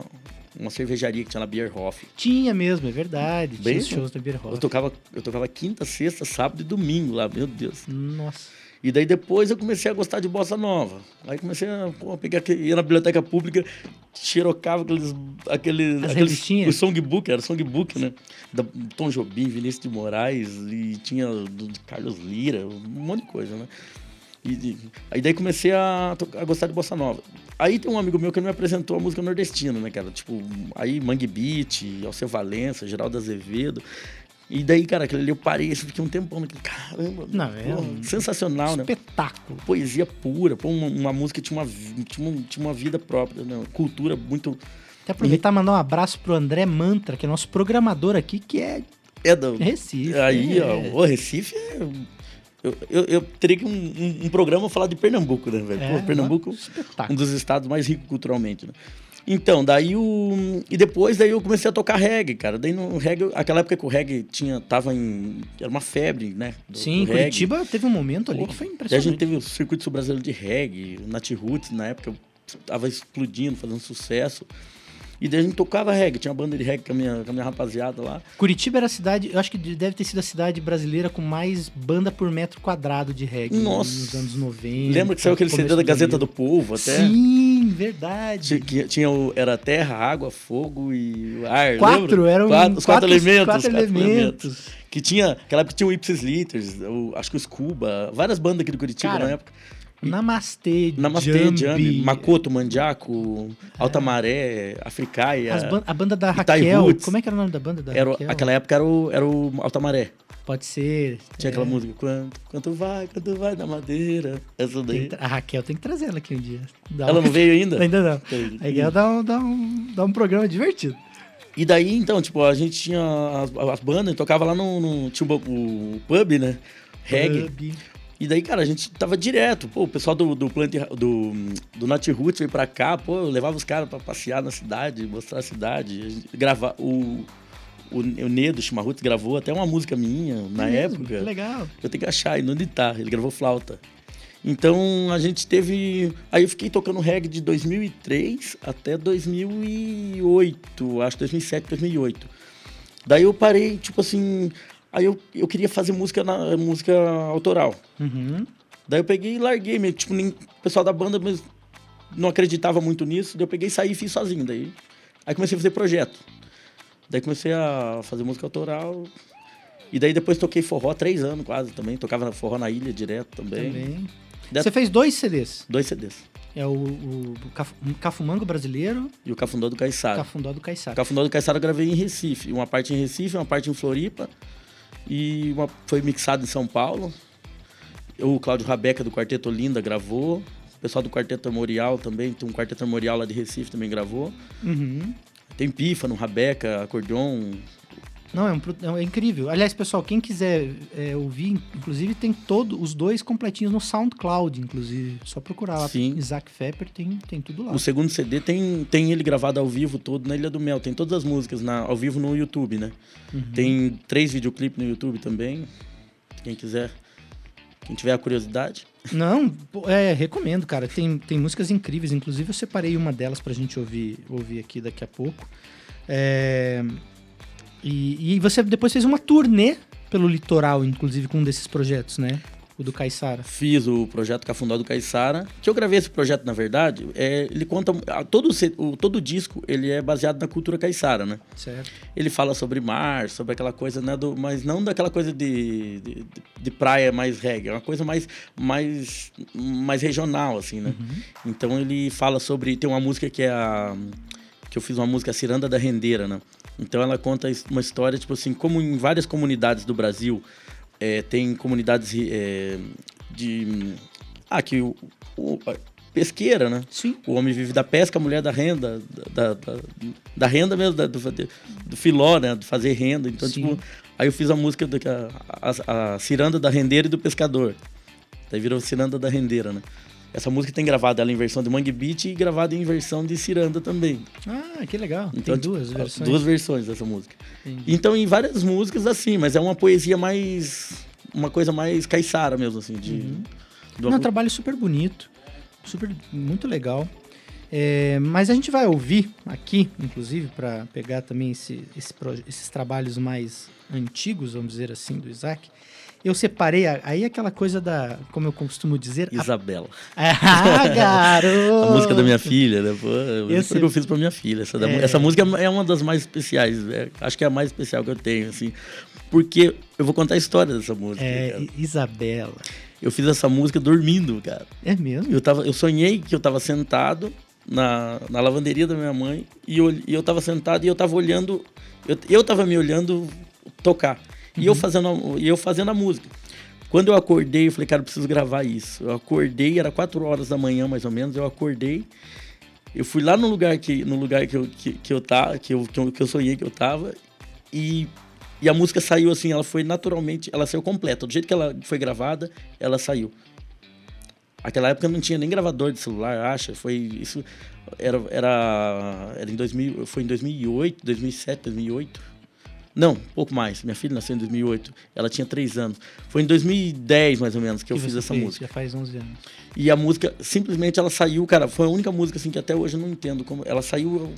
uma cervejaria que tinha na Bierhoff. Tinha mesmo, é verdade. Tinha Bem, os shows da Beer Eu tocava, eu tocava quinta, sexta, sábado e domingo lá, meu Deus. Nossa. E daí depois eu comecei a gostar de bossa nova. Aí comecei a pô, pegar, ia na biblioteca pública, xerocava aqueles. aqueles, As aqueles o songbook, era songbook, né? Da Tom Jobim, Vinícius de Moraes, e tinha do de Carlos Lira, um monte de coisa, né? E, e- aí daí comecei a, a gostar de bossa nova. Aí tem um amigo meu que me apresentou a música nordestina, né, cara? Tipo, aí Mangue Beat, Alceu Valença, Geraldo Azevedo. E daí, cara, aquele ali eu parei, assim, fiquei um tempão naquele, caramba, Não, é pô, um sensacional, né? Espetáculo. Poesia pura, pô, uma, uma música que tinha uma, tinha, uma, tinha uma vida própria, né? Cultura muito... Até aproveitar e mandar um abraço pro André Mantra, que é nosso programador aqui, que é É da... Recife. Aí, é. ó, o Recife é... Eu, eu, eu teria que um, um, um programa falar de Pernambuco, né, velho? É, Pô, Pernambuco, um dos estados mais ricos culturalmente, né? Então, daí o... E depois, daí eu comecei a tocar reggae, cara. Daí no reggae... Aquela época que o reggae tinha... Tava em... Era uma febre, né? do- Sim, do. Curitiba teve um momento ali Pô, que foi Daí a impressionante. gente teve o circuito sul-brasileiro de reggae, o Nat Roots, na época tava explodindo, fazendo sucesso. E daí a gente tocava reggae, tinha uma banda de reggae com a minha, com a minha rapaziada lá. Curitiba era a cidade, eu acho que deve ter sido a cidade brasileira com mais banda por metro quadrado de reggae Nossa. nos anos 90. Lembra que saiu aquele CD da Gazeta 2000. do Povo até? Sim, verdade. Tinha, tinha o, era terra, água, fogo e ar. Quatro, lembra? eram quatro, os quatro, elementos. quatro quatro elementos. Que tinha, aquela época tinha o Ipsis Litters, o, acho que o Scuba, várias bandas aqui do Curitiba Cara, na época. Namastê, Namastê, Jambi, Jambi, Makoto, Mandiaco, Alta Maré, Africaia. ban- a banda da Raquel. Como é que era o nome da banda da Era, Raquel? aquela época era o, era o Alta Maré. Pode ser. Tinha é, aquela música, quanto, quanto vai, quanto vai na madeira. Essa tem daí. A Raquel tem que trazer ela aqui um dia. Dá Ela um- não veio ainda? *laughs* Ainda não. Entendi. Aí ela dá um, dá, um, dá um programa divertido. E daí, então, tipo, a gente tinha as, as bandas, tocava lá no, no- Tinha o, o pub, né? Reggae. Pub. E daí, cara, a gente tava direto. Pô, o pessoal do, do Plant, do, do Nat Roots veio pra cá, pô, eu levava os caras pra passear na cidade, mostrar a cidade. A gente gravar o, o, o Nedo Chimarruts gravou até uma música minha na É época. Que legal. Eu tenho que achar e onde tá. Ele gravou flauta. Então a gente teve. Aí eu fiquei tocando reggae de 2003 até 2008, acho 2007, 2008. Daí eu parei, tipo assim. Aí eu, eu queria fazer música, na, música autoral. Uhum. Daí eu peguei e larguei, meio, tipo, nem, o pessoal da banda mas não acreditava muito nisso. Daí eu peguei e saí e fiz sozinho. Daí, aí comecei a fazer projeto. Daí comecei a fazer música autoral. E daí depois toquei forró três anos quase também. Tocava forró na ilha direto também. Também. Você fez dois CDs. Dois CDs. É o, o, o Caf- um Cafumango brasileiro E o Cafundó do Caiçara. Cafundó do Caiçara. Cafundó do Caiçara eu gravei em Recife. Uma parte em Recife, uma parte em Floripa. E uma foi mixado em São Paulo. O Cláudio Rabeca do Quarteto Linda gravou. O pessoal do Quarteto Armorial também. Tem um Quarteto Armorial lá de Recife também gravou. Uhum. Tem Pífano, Rabeca, acordeon. Não, é, um, é incrível. Aliás, pessoal, quem quiser é, ouvir, inclusive tem todos os dois completinhos no SoundCloud, inclusive. Só procurar lá. Sim. Isaac Fepper tem, tem tudo lá. O segundo CD tem, tem ele gravado ao vivo todo na Ilha do Mel. Tem todas as músicas na, ao vivo no YouTube, né? Tem três videoclipes no YouTube também. Quem quiser, quem tiver a curiosidade. Não, é, recomendo, cara. Tem, tem músicas incríveis. Inclusive, eu separei uma delas pra gente ouvir, ouvir aqui daqui a pouco. É, e, e você depois fez uma turnê pelo litoral, inclusive, com um desses projetos, né? O do Caiçara. Fiz o projeto Cafundó do Caiçara. Que eu gravei esse projeto, na verdade, é, ele conta. Todo, o todo o disco ele é baseado na cultura caiçara, né? Certo. Ele fala sobre mar, sobre aquela coisa, né? Do, mas não daquela coisa de, de, de praia mais reggae, é uma coisa mais, mais, mais regional, assim, né? Então ele fala sobre. Tem uma música que é a. Que eu fiz uma música, a Ciranda da Rendeira, né? Então ela conta uma história, tipo assim, como em várias comunidades do Brasil, é, tem comunidades é, de. Ah, que o, o- pesqueira, né? Sim. O homem vive da pesca, a mulher da renda, da, da, da renda mesmo, da- do, do filó, né? De fazer renda. Então, Sim. tipo, aí eu fiz a música da a, a, a ciranda da rendeira e do pescador. Daí virou ciranda da rendeira, né? Essa música tem gravada ela em versão de Mangue Beat e gravada em versão de ciranda também. Ah, que legal. Então, tem duas tipo, versões. Duas versões dessa música. Entendi. Então, em várias músicas assim, mas é uma poesia mais. Uma coisa mais caiçara mesmo, assim, de. Uhum. do- Não, um trabalho super bonito, super muito legal. É, mas a gente vai ouvir aqui, inclusive, para pegar também esse, esse esses trabalhos mais antigos, vamos dizer assim, do Isaac. Eu separei a- aí aquela coisa da, como eu costumo dizer, a- Isabela. *laughs* ah, garoto! A música da minha filha, né? Pô, Esse- que eu fiz pra minha filha. Essa, da- É. essa música é uma das mais especiais. é, acho que é a mais especial que eu tenho, assim. Porque eu vou contar a história dessa música. É, cara. Isabela. Eu fiz essa música dormindo, cara. É mesmo? Eu, tava, eu sonhei que eu tava sentado na, na lavanderia da minha mãe e eu, e eu tava sentado e eu tava olhando. Eu, eu tava me olhando tocar. E eu, fazendo, a- e eu fazendo a música. Quando eu acordei, eu falei, cara, eu preciso gravar isso. Eu acordei, era 4 horas da manhã, mais ou menos, eu acordei. Eu fui lá no lugar que, no lugar que, eu, que, que eu tava, que eu, que, eu, que eu sonhei que eu tava, e, e a música saiu assim, ela foi naturalmente, ela saiu completa. Do jeito que ela foi gravada, ela saiu. Aquela época não tinha nem gravador de celular, acha? Foi isso era era era em 2000, foi em 2008, 2007, 2008. Não, pouco mais. Minha filha nasceu em 2008. Ela tinha três anos. Foi em 2010, mais ou menos, que eu fiz essa fez, música. Já faz 11 anos. E a música, simplesmente, ela saiu, cara. Foi a única música, assim, que até hoje eu não entendo como... Ela saiu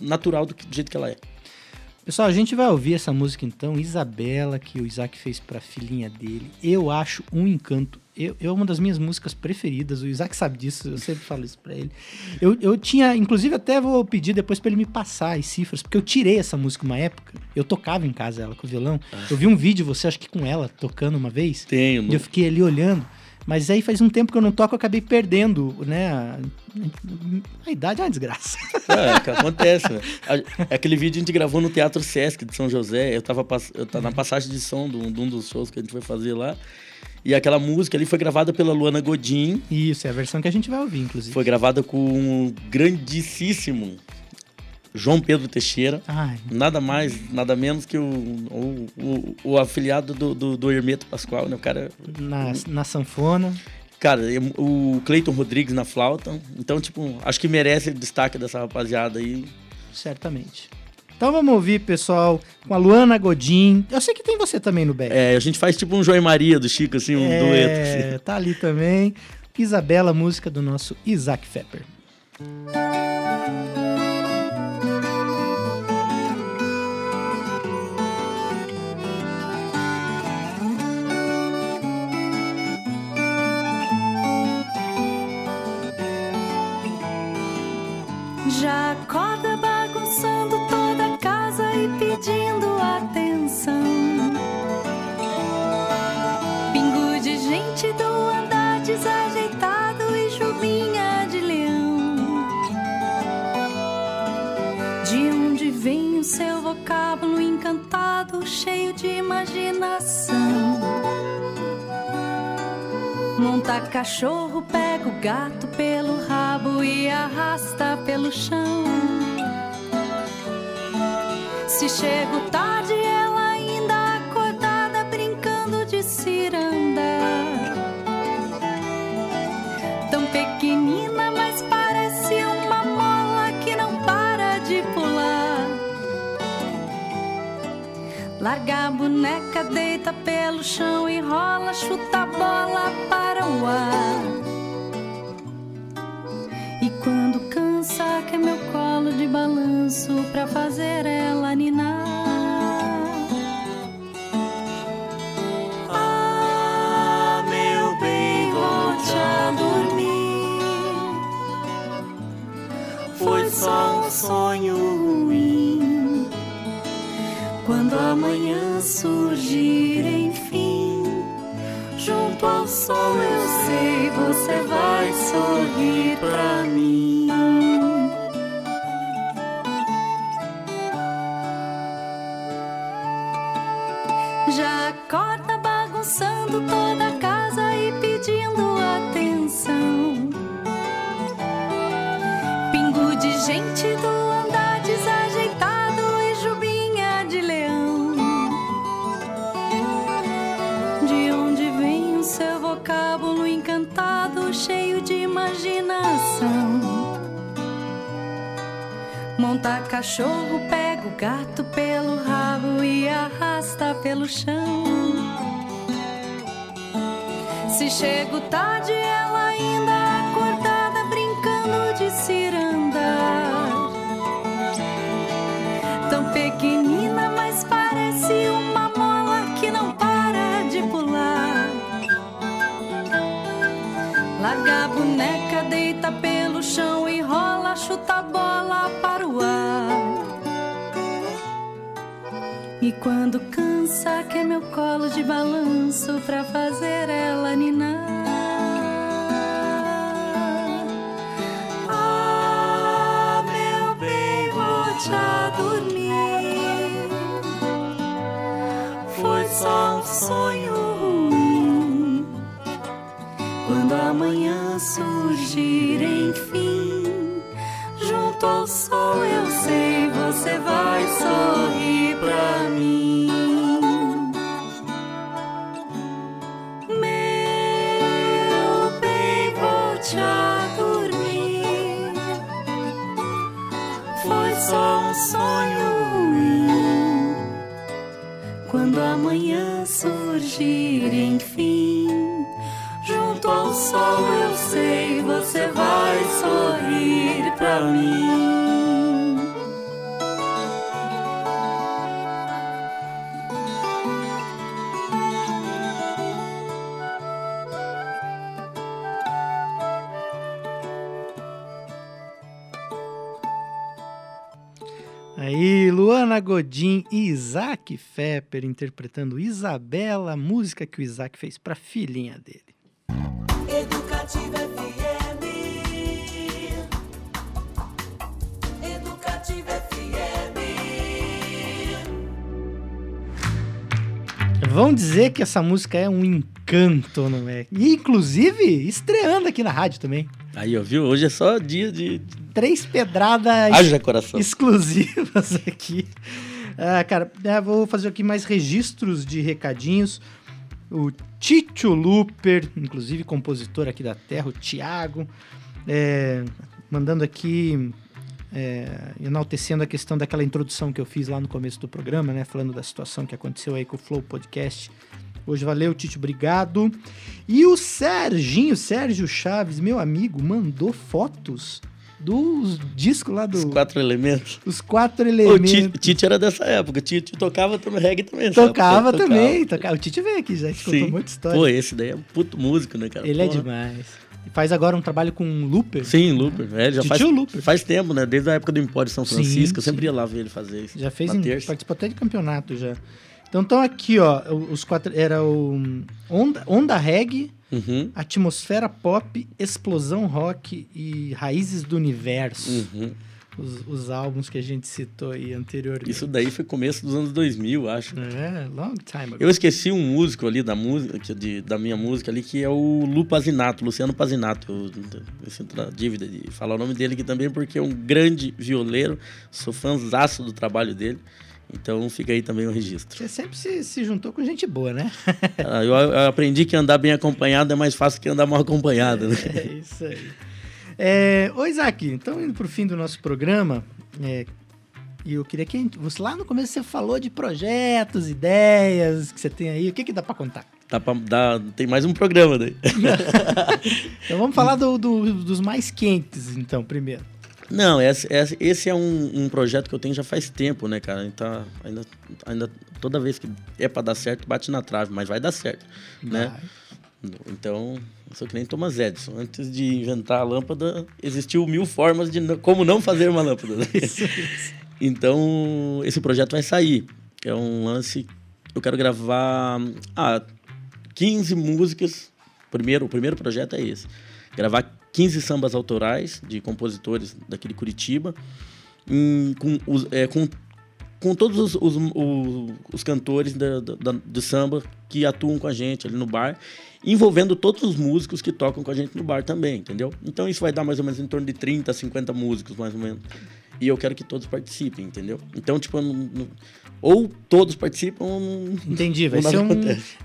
natural do, que- do jeito que ela é. Pessoal, a gente vai ouvir essa música então, Isabela, que o Isaac fez pra filhinha dele. Eu acho um encanto. Eu, é uma das minhas músicas preferidas. O Isaac sabe disso, eu sempre falo isso pra ele. Eu, eu tinha, inclusive, até vou pedir depois pra ele me passar as cifras, porque eu tirei essa música uma época. Eu tocava em casa ela com o violão. Eu vi um vídeo, você acho que com ela tocando uma vez. Tenho. E eu fiquei ali olhando. Mas aí faz um tempo que eu não toco, eu acabei perdendo, né? A, a idade é uma desgraça. É, que acontece, né? A- Aquele vídeo a gente gravou no Teatro Sesc de São José. Eu tava, eu tava na passagem de som de um, de um dos shows que a gente foi fazer lá. E aquela música ali foi gravada pela Luana Godin. Isso, é a versão que a gente vai ouvir, inclusive. Foi gravada com o grandíssimo João Pedro Teixeira. Ai, Nada mais, nada menos que o, o, o, o afiliado do, do, do Hermeto Pascoal, né? O cara, na, na sanfona. cara, o Cleiton Rodrigues na flauta. Então, tipo, acho que merece o destaque dessa rapaziada aí. Certamente. Então vamos ouvir, pessoal, com a Luana Godin. Eu sei que tem você também no back. É, a gente faz tipo um João e Maria do Chico, assim, um É, dueto. Assim. Tá ali também. Isabela, música do nosso Isaac Fepper. Imaginação. Monta cachorro, pega o gato pelo rabo e arrasta pelo chão. Se chego tarde, ela Larga a boneca, deita pelo chão e rola, chuta a bola para o ar. E quando cansa, quer meu colo de balanço pra fazer ela ninar. Ah, amanhã surgir, enfim, junto ao sol eu sei você vai sorrir pra mim. Monta cachorro, pega o gato pelo rabo e arrasta pelo chão. Se chego tarde, ela ainda acordada, brincando de ciranda. Tão pequenina, mas parece uma mola que não para de pular. Larga a boneca, deita pelo chão e rola, chuta a bola para E quando cansa, quer meu colo de balanço pra fazer ela ninar. Ah, meu bem, volte a dormir. Foi só um sonho ruim. Quando amanhã surgir, enfim, junto ao sol eu sei você vai sorrir sonho ruim. Quando amanhã surgir, enfim, junto ao sol eu sei você vai sorrir pra mim. Godin e Isaac Fepper interpretando Isabela, música que o Isaac fez pra filhinha dele. Educativa FM. Educativa FM. Vão dizer que essa música é um encanto, não é? E, inclusive, estreando aqui na rádio também. Aí, ó, viu? Hoje é só dia de. Três pedradas Haja coração. exclusivas aqui. Ah, cara, é, vou fazer aqui mais registros de recadinhos. O Tito Luper, inclusive compositor aqui da Terra, o Thiago, é, mandando aqui, é, enaltecendo a questão daquela introdução que eu fiz lá no começo do programa, né? Falando da situação que aconteceu aí com o Flow Podcast. Hoje valeu, Tito, obrigado. E o Serginho, Sérgio Chaves, meu amigo, mandou fotos dos discos lá Os do. quatro elementos. Os quatro O elementos. Tite, Tite era dessa época. Tite tocava também reggae também. Tocava Tocava. também. Tocava. O Tite veio aqui já, te contou Sim. muita história. Pô, esse daí é um puto músico, né, cara? Ele é demais. Faz agora um trabalho com looper. Sim, Looper. É, já faz, Looper. faz tempo, né? Desde a época do Empório São Sim, Francisco. eu sim. sempre ia lá ver ele fazer isso. Já fez, em, participou até de campeonato já. Então estão aqui, ó, os quatro, era o Onda, Onda Reggae, Uhum, Atmosfera Pop, Explosão Rock e Raízes do Universo. uhum. os, os álbuns que a gente citou aí anteriormente. Isso daí foi começo dos anos 2000, acho. É, long time ago. Eu esqueci um músico ali da música, de- da minha música ali, que é o Lu Pazinato, Luciano Pazinato. Eu, eu sinto na dívida de falar o nome dele aqui também, porque é um grande violeiro, sou fãzaço do trabalho dele. Então fica aí também o registro. Você sempre se, se juntou com gente boa, né? *laughs* Ah, Eu, eu aprendi que andar bem acompanhado é mais fácil que andar mal acompanhado, né? É isso aí. É, ô, Isaac, então indo pro fim do nosso programa, é, e eu queria que você, lá no começo você falou de projetos, ideias que você tem aí. O que, que dá pra contar? Dá pra dar, tem mais um programa daí. *laughs* Então vamos falar do- do- dos mais quentes, então, primeiro. Não, esse, esse, é um, um projeto que eu tenho já faz tempo, né, cara? Então, ainda, ainda toda vez que é pra dar certo, bate na trave, mas vai dar certo, né? Vai. Então, eu sou que nem Thomas Edison. Antes de inventar a lâmpada, existiu mil formas de como não fazer uma lâmpada. *laughs* né? então, esse projeto vai sair. É um lance. Eu quero gravar ah, 15 músicas. Primeiro, o primeiro projeto é esse. Gravar 15 sambas autorais de compositores daqui de Curitiba. em- com, os- é, com com todos os, os, o- os cantores da, da, de samba que atuam com a gente ali no bar, envolvendo todos os músicos que tocam com a gente no bar também, entendeu? Então isso vai dar mais ou menos em torno de 30, 50 músicos, mais ou menos. E eu quero que todos participem, entendeu? Então, tipo, não- não- ou todos participam, ou não, Entendi, *laughs* vai ser um.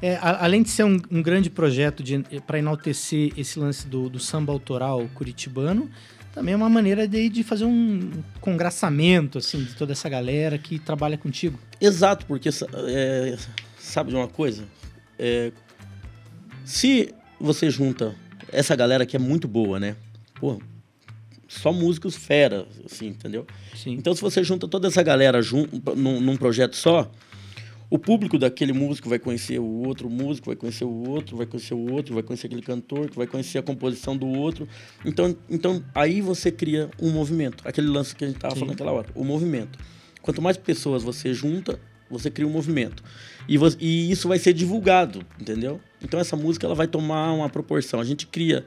é, além de ser um, um grande projeto para enaltecer esse lance do, do samba autoral curitibano, também é uma maneira de, de fazer um congraçamento assim, de toda essa galera que trabalha contigo. Exato, porque é, sabe de uma coisa? É, se você junta essa galera que é muito boa, né? Pô, só músicos fera, assim, entendeu? Sim. Então, se você junta toda essa galera jun num, num projeto só, o público daquele músico vai conhecer o outro músico, vai conhecer o outro, vai conhecer o outro, vai conhecer aquele cantor, que vai conhecer a composição do outro. Então, então aí você cria um movimento. Aquele lance que a gente estava falando naquela hora, o movimento. Quanto mais pessoas você junta, você cria um movimento. E, vo- e isso vai ser divulgado, entendeu? Então essa música ela vai tomar uma proporção. A gente cria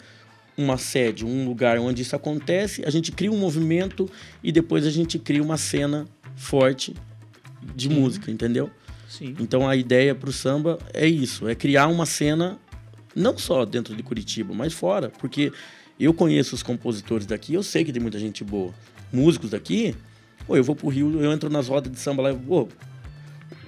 uma sede, um lugar onde isso acontece, a gente cria um movimento e depois a gente cria uma cena forte de música, entendeu? Sim. Então a ideia para o samba é isso, é criar uma cena não só dentro de Curitiba, mas fora, porque eu conheço os compositores daqui, eu sei que tem muita gente boa. Músicos daqui, pô, eu vou pro Rio, eu entro nas rodas de samba lá, pô,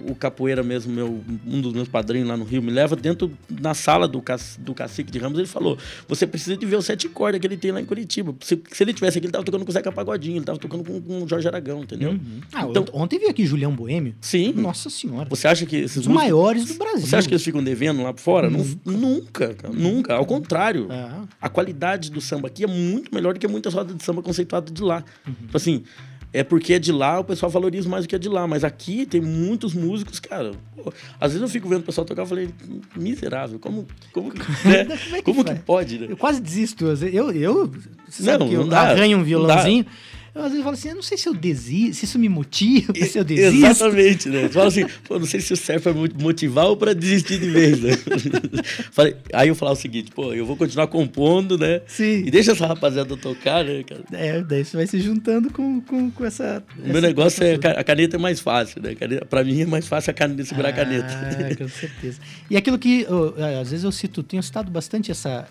o capoeira mesmo, meu, um dos meus padrinhos lá no Rio, me leva dentro na sala do, do cacique de Ramos, ele falou: você precisa de ver o sete cordas que ele tem lá em Curitiba. Se, se ele tivesse aqui, ele tava tocando com o Zeca Pagodinho, ele tava tocando com, com o Jorge Aragão, entendeu? Ah, Então- ont- ontem veio aqui Julião Boêmio. Sim. Nossa senhora. Você acha que esses Os músicos- maiores do Brasil. Você acha que eles ficam devendo lá fora? Nun- Nunca, cara, nunca. Ao contrário. Ah. A qualidade do samba aqui é muito melhor do que muitas rodas de samba conceituadas de lá. Tipo assim, é porque é de lá, o pessoal valoriza mais do que é de lá. Mas aqui tem muitos músicos, cara. pô, às vezes eu fico vendo o pessoal tocar e falei, miserável, como, como, né? *laughs* Como é que como que pode, né? Eu quase desisto. Eu, eu, Não, que eu não dá, arranho um não violãozinho. Eu às vezes falo assim, eu não sei se eu desisto, se isso me motiva, *laughs* se eu *laughs* desisto. Exatamente, né? Você fala assim, pô, não sei se isso serve pra mo- motivar ou pra desistir de vez, né? *laughs* Falei- Aí eu falava o seguinte, pô, eu vou continuar compondo, né? Sim. E deixa essa rapaziada tocar, né, cara? É, daí você vai se juntando com, com, com essa. O meu negócio é a caneta é mais fácil, né? Caneta, pra mim é mais fácil a caneta, segurar a caneta. Ah, com certeza. E aquilo que, é, às vezes eu cito, tenho citado bastante essa,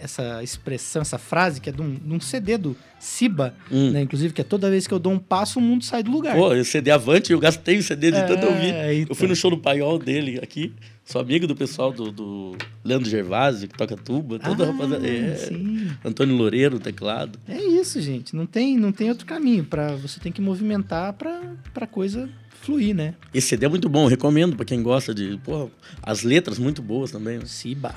essa expressão, essa frase, que é de um, de um CD do Siba, Hum. né? Inclusive, que é toda vez que eu dou um passo, o mundo sai do lugar. Pô, esse CD avante, eu gastei o CD de É, tanto ouvir. então. Eu fui no show do paiol dele aqui, sou amigo do pessoal do, do Leandro Gervásio, que toca tuba, toda Ah, rapaziada. É, sim. Antônio Loureiro, teclado. É isso, gente. Não tem, não tem outro caminho. Pra, você tem que movimentar pra, pra coisa fluir, né? Esse CD é muito bom, recomendo pra quem gosta de. Pô, as letras muito boas também. né? Siba.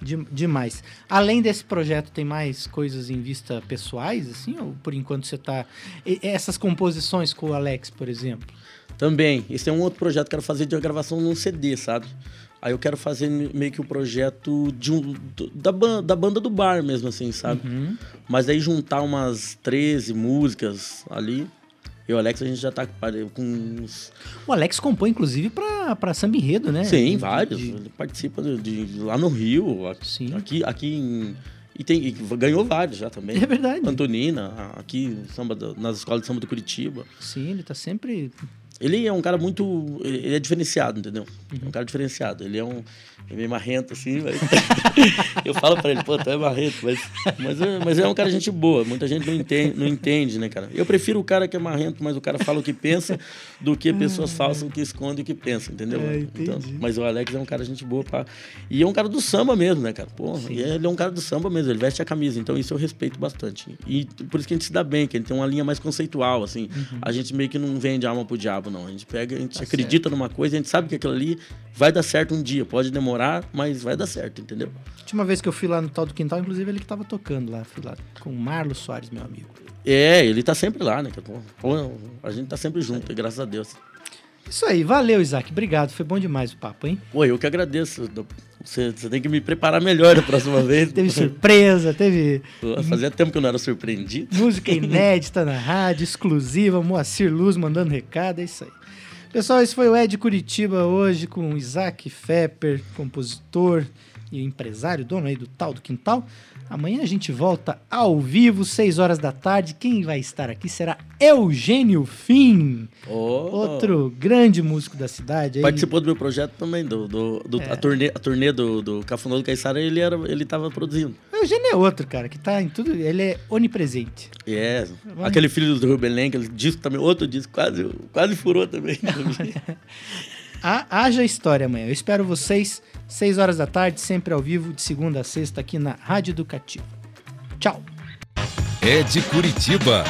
De- demais. Além desse projeto, tem mais coisas em vista pessoais, assim? Ou por enquanto você tá. e- Essas composições com o Alex, por exemplo? Também, esse é um outro projeto que eu quero fazer de gravação num CD, sabe? Aí eu quero fazer me- meio que o projeto de um, da, ban- da banda do bar mesmo, assim, sabe? Uhum. Mas aí juntar umas 13 músicas ali. Eu e o Alex, a gente já tá com uns. O Alex compõe, inclusive, pra, pra samba enredo, né? Sim, De- vários. de- Ele participa de, de- lá no Rio, aqui, Sim. aqui, aqui em, E, tem, e ganhou vários já também. É verdade. Antonina, aqui samba nas escolas de samba do Curitiba. Sim, ele tá sempre. Ele é um cara muito. Ele é diferenciado, entendeu? É um cara diferenciado. Ele é um. É meio marrento, assim, mas. *laughs* eu falo pra ele, pô, tu é marrento, mas. Mas é, mas é um cara gente boa. Muita gente não entende, não entende, né, cara? Eu prefiro o cara que é marrento, mas o cara fala o que pensa, do que pessoas falsas que escondem o que pensam, entendeu? É, então, mas o Alex é um cara gente boa. Pra... E é um cara do samba mesmo, né, cara? Pô, ele é um cara do samba mesmo, ele veste a camisa. Então isso eu respeito bastante. E por isso que a gente se dá bem, que a gente tem uma linha mais conceitual, assim. A gente meio que não vende alma pro diabo, não. A gente pega, a gente. Tá acredita numa coisa, a gente sabe que aquilo ali vai dar certo um dia. Pode demorar, mas vai dar certo, entendeu? Última vez que eu fui lá no tal do quintal, inclusive ele que tava tocando lá. Fui lá com o Marlos Soares, meu amigo. É, ele tá sempre lá, né? a gente tá sempre junto, e graças a Deus. Isso aí, valeu, Isaac. Obrigado. Foi bom demais o papo, hein? Pô, eu que agradeço. Você, você tem que me preparar melhor da próxima vez. *laughs* Teve surpresa, teve Pô, Fazia tempo que eu não era surpreendido. música inédita na rádio, exclusiva, Moacir Luz mandando recado, é isso aí. Pessoal, esse foi o Ed Curitiba hoje com Isaac Fepper, compositor e empresário, dono aí do tal do quintal. Amanhã a gente volta ao vivo, 6 horas da tarde. Quem vai estar aqui será Eugênio Fim, Oh. outro grande músico da cidade. Participou do meu projeto também, do, do, do- É. a turnê, a turnê do, do Cafunô do Caiçara, ele, era, ele tava produzindo. O Eugênio é outro, cara, que tá em tudo. Ele é onipresente. É, aquele filho do Belém, aquele disco também, outro disco, quase, quase furou também. *laughs* Ha- Haja história amanhã. Eu espero vocês, 6 horas da tarde, sempre ao vivo, de segunda a sexta, aqui na Rádio Educativa. Tchau! É de Curitiba.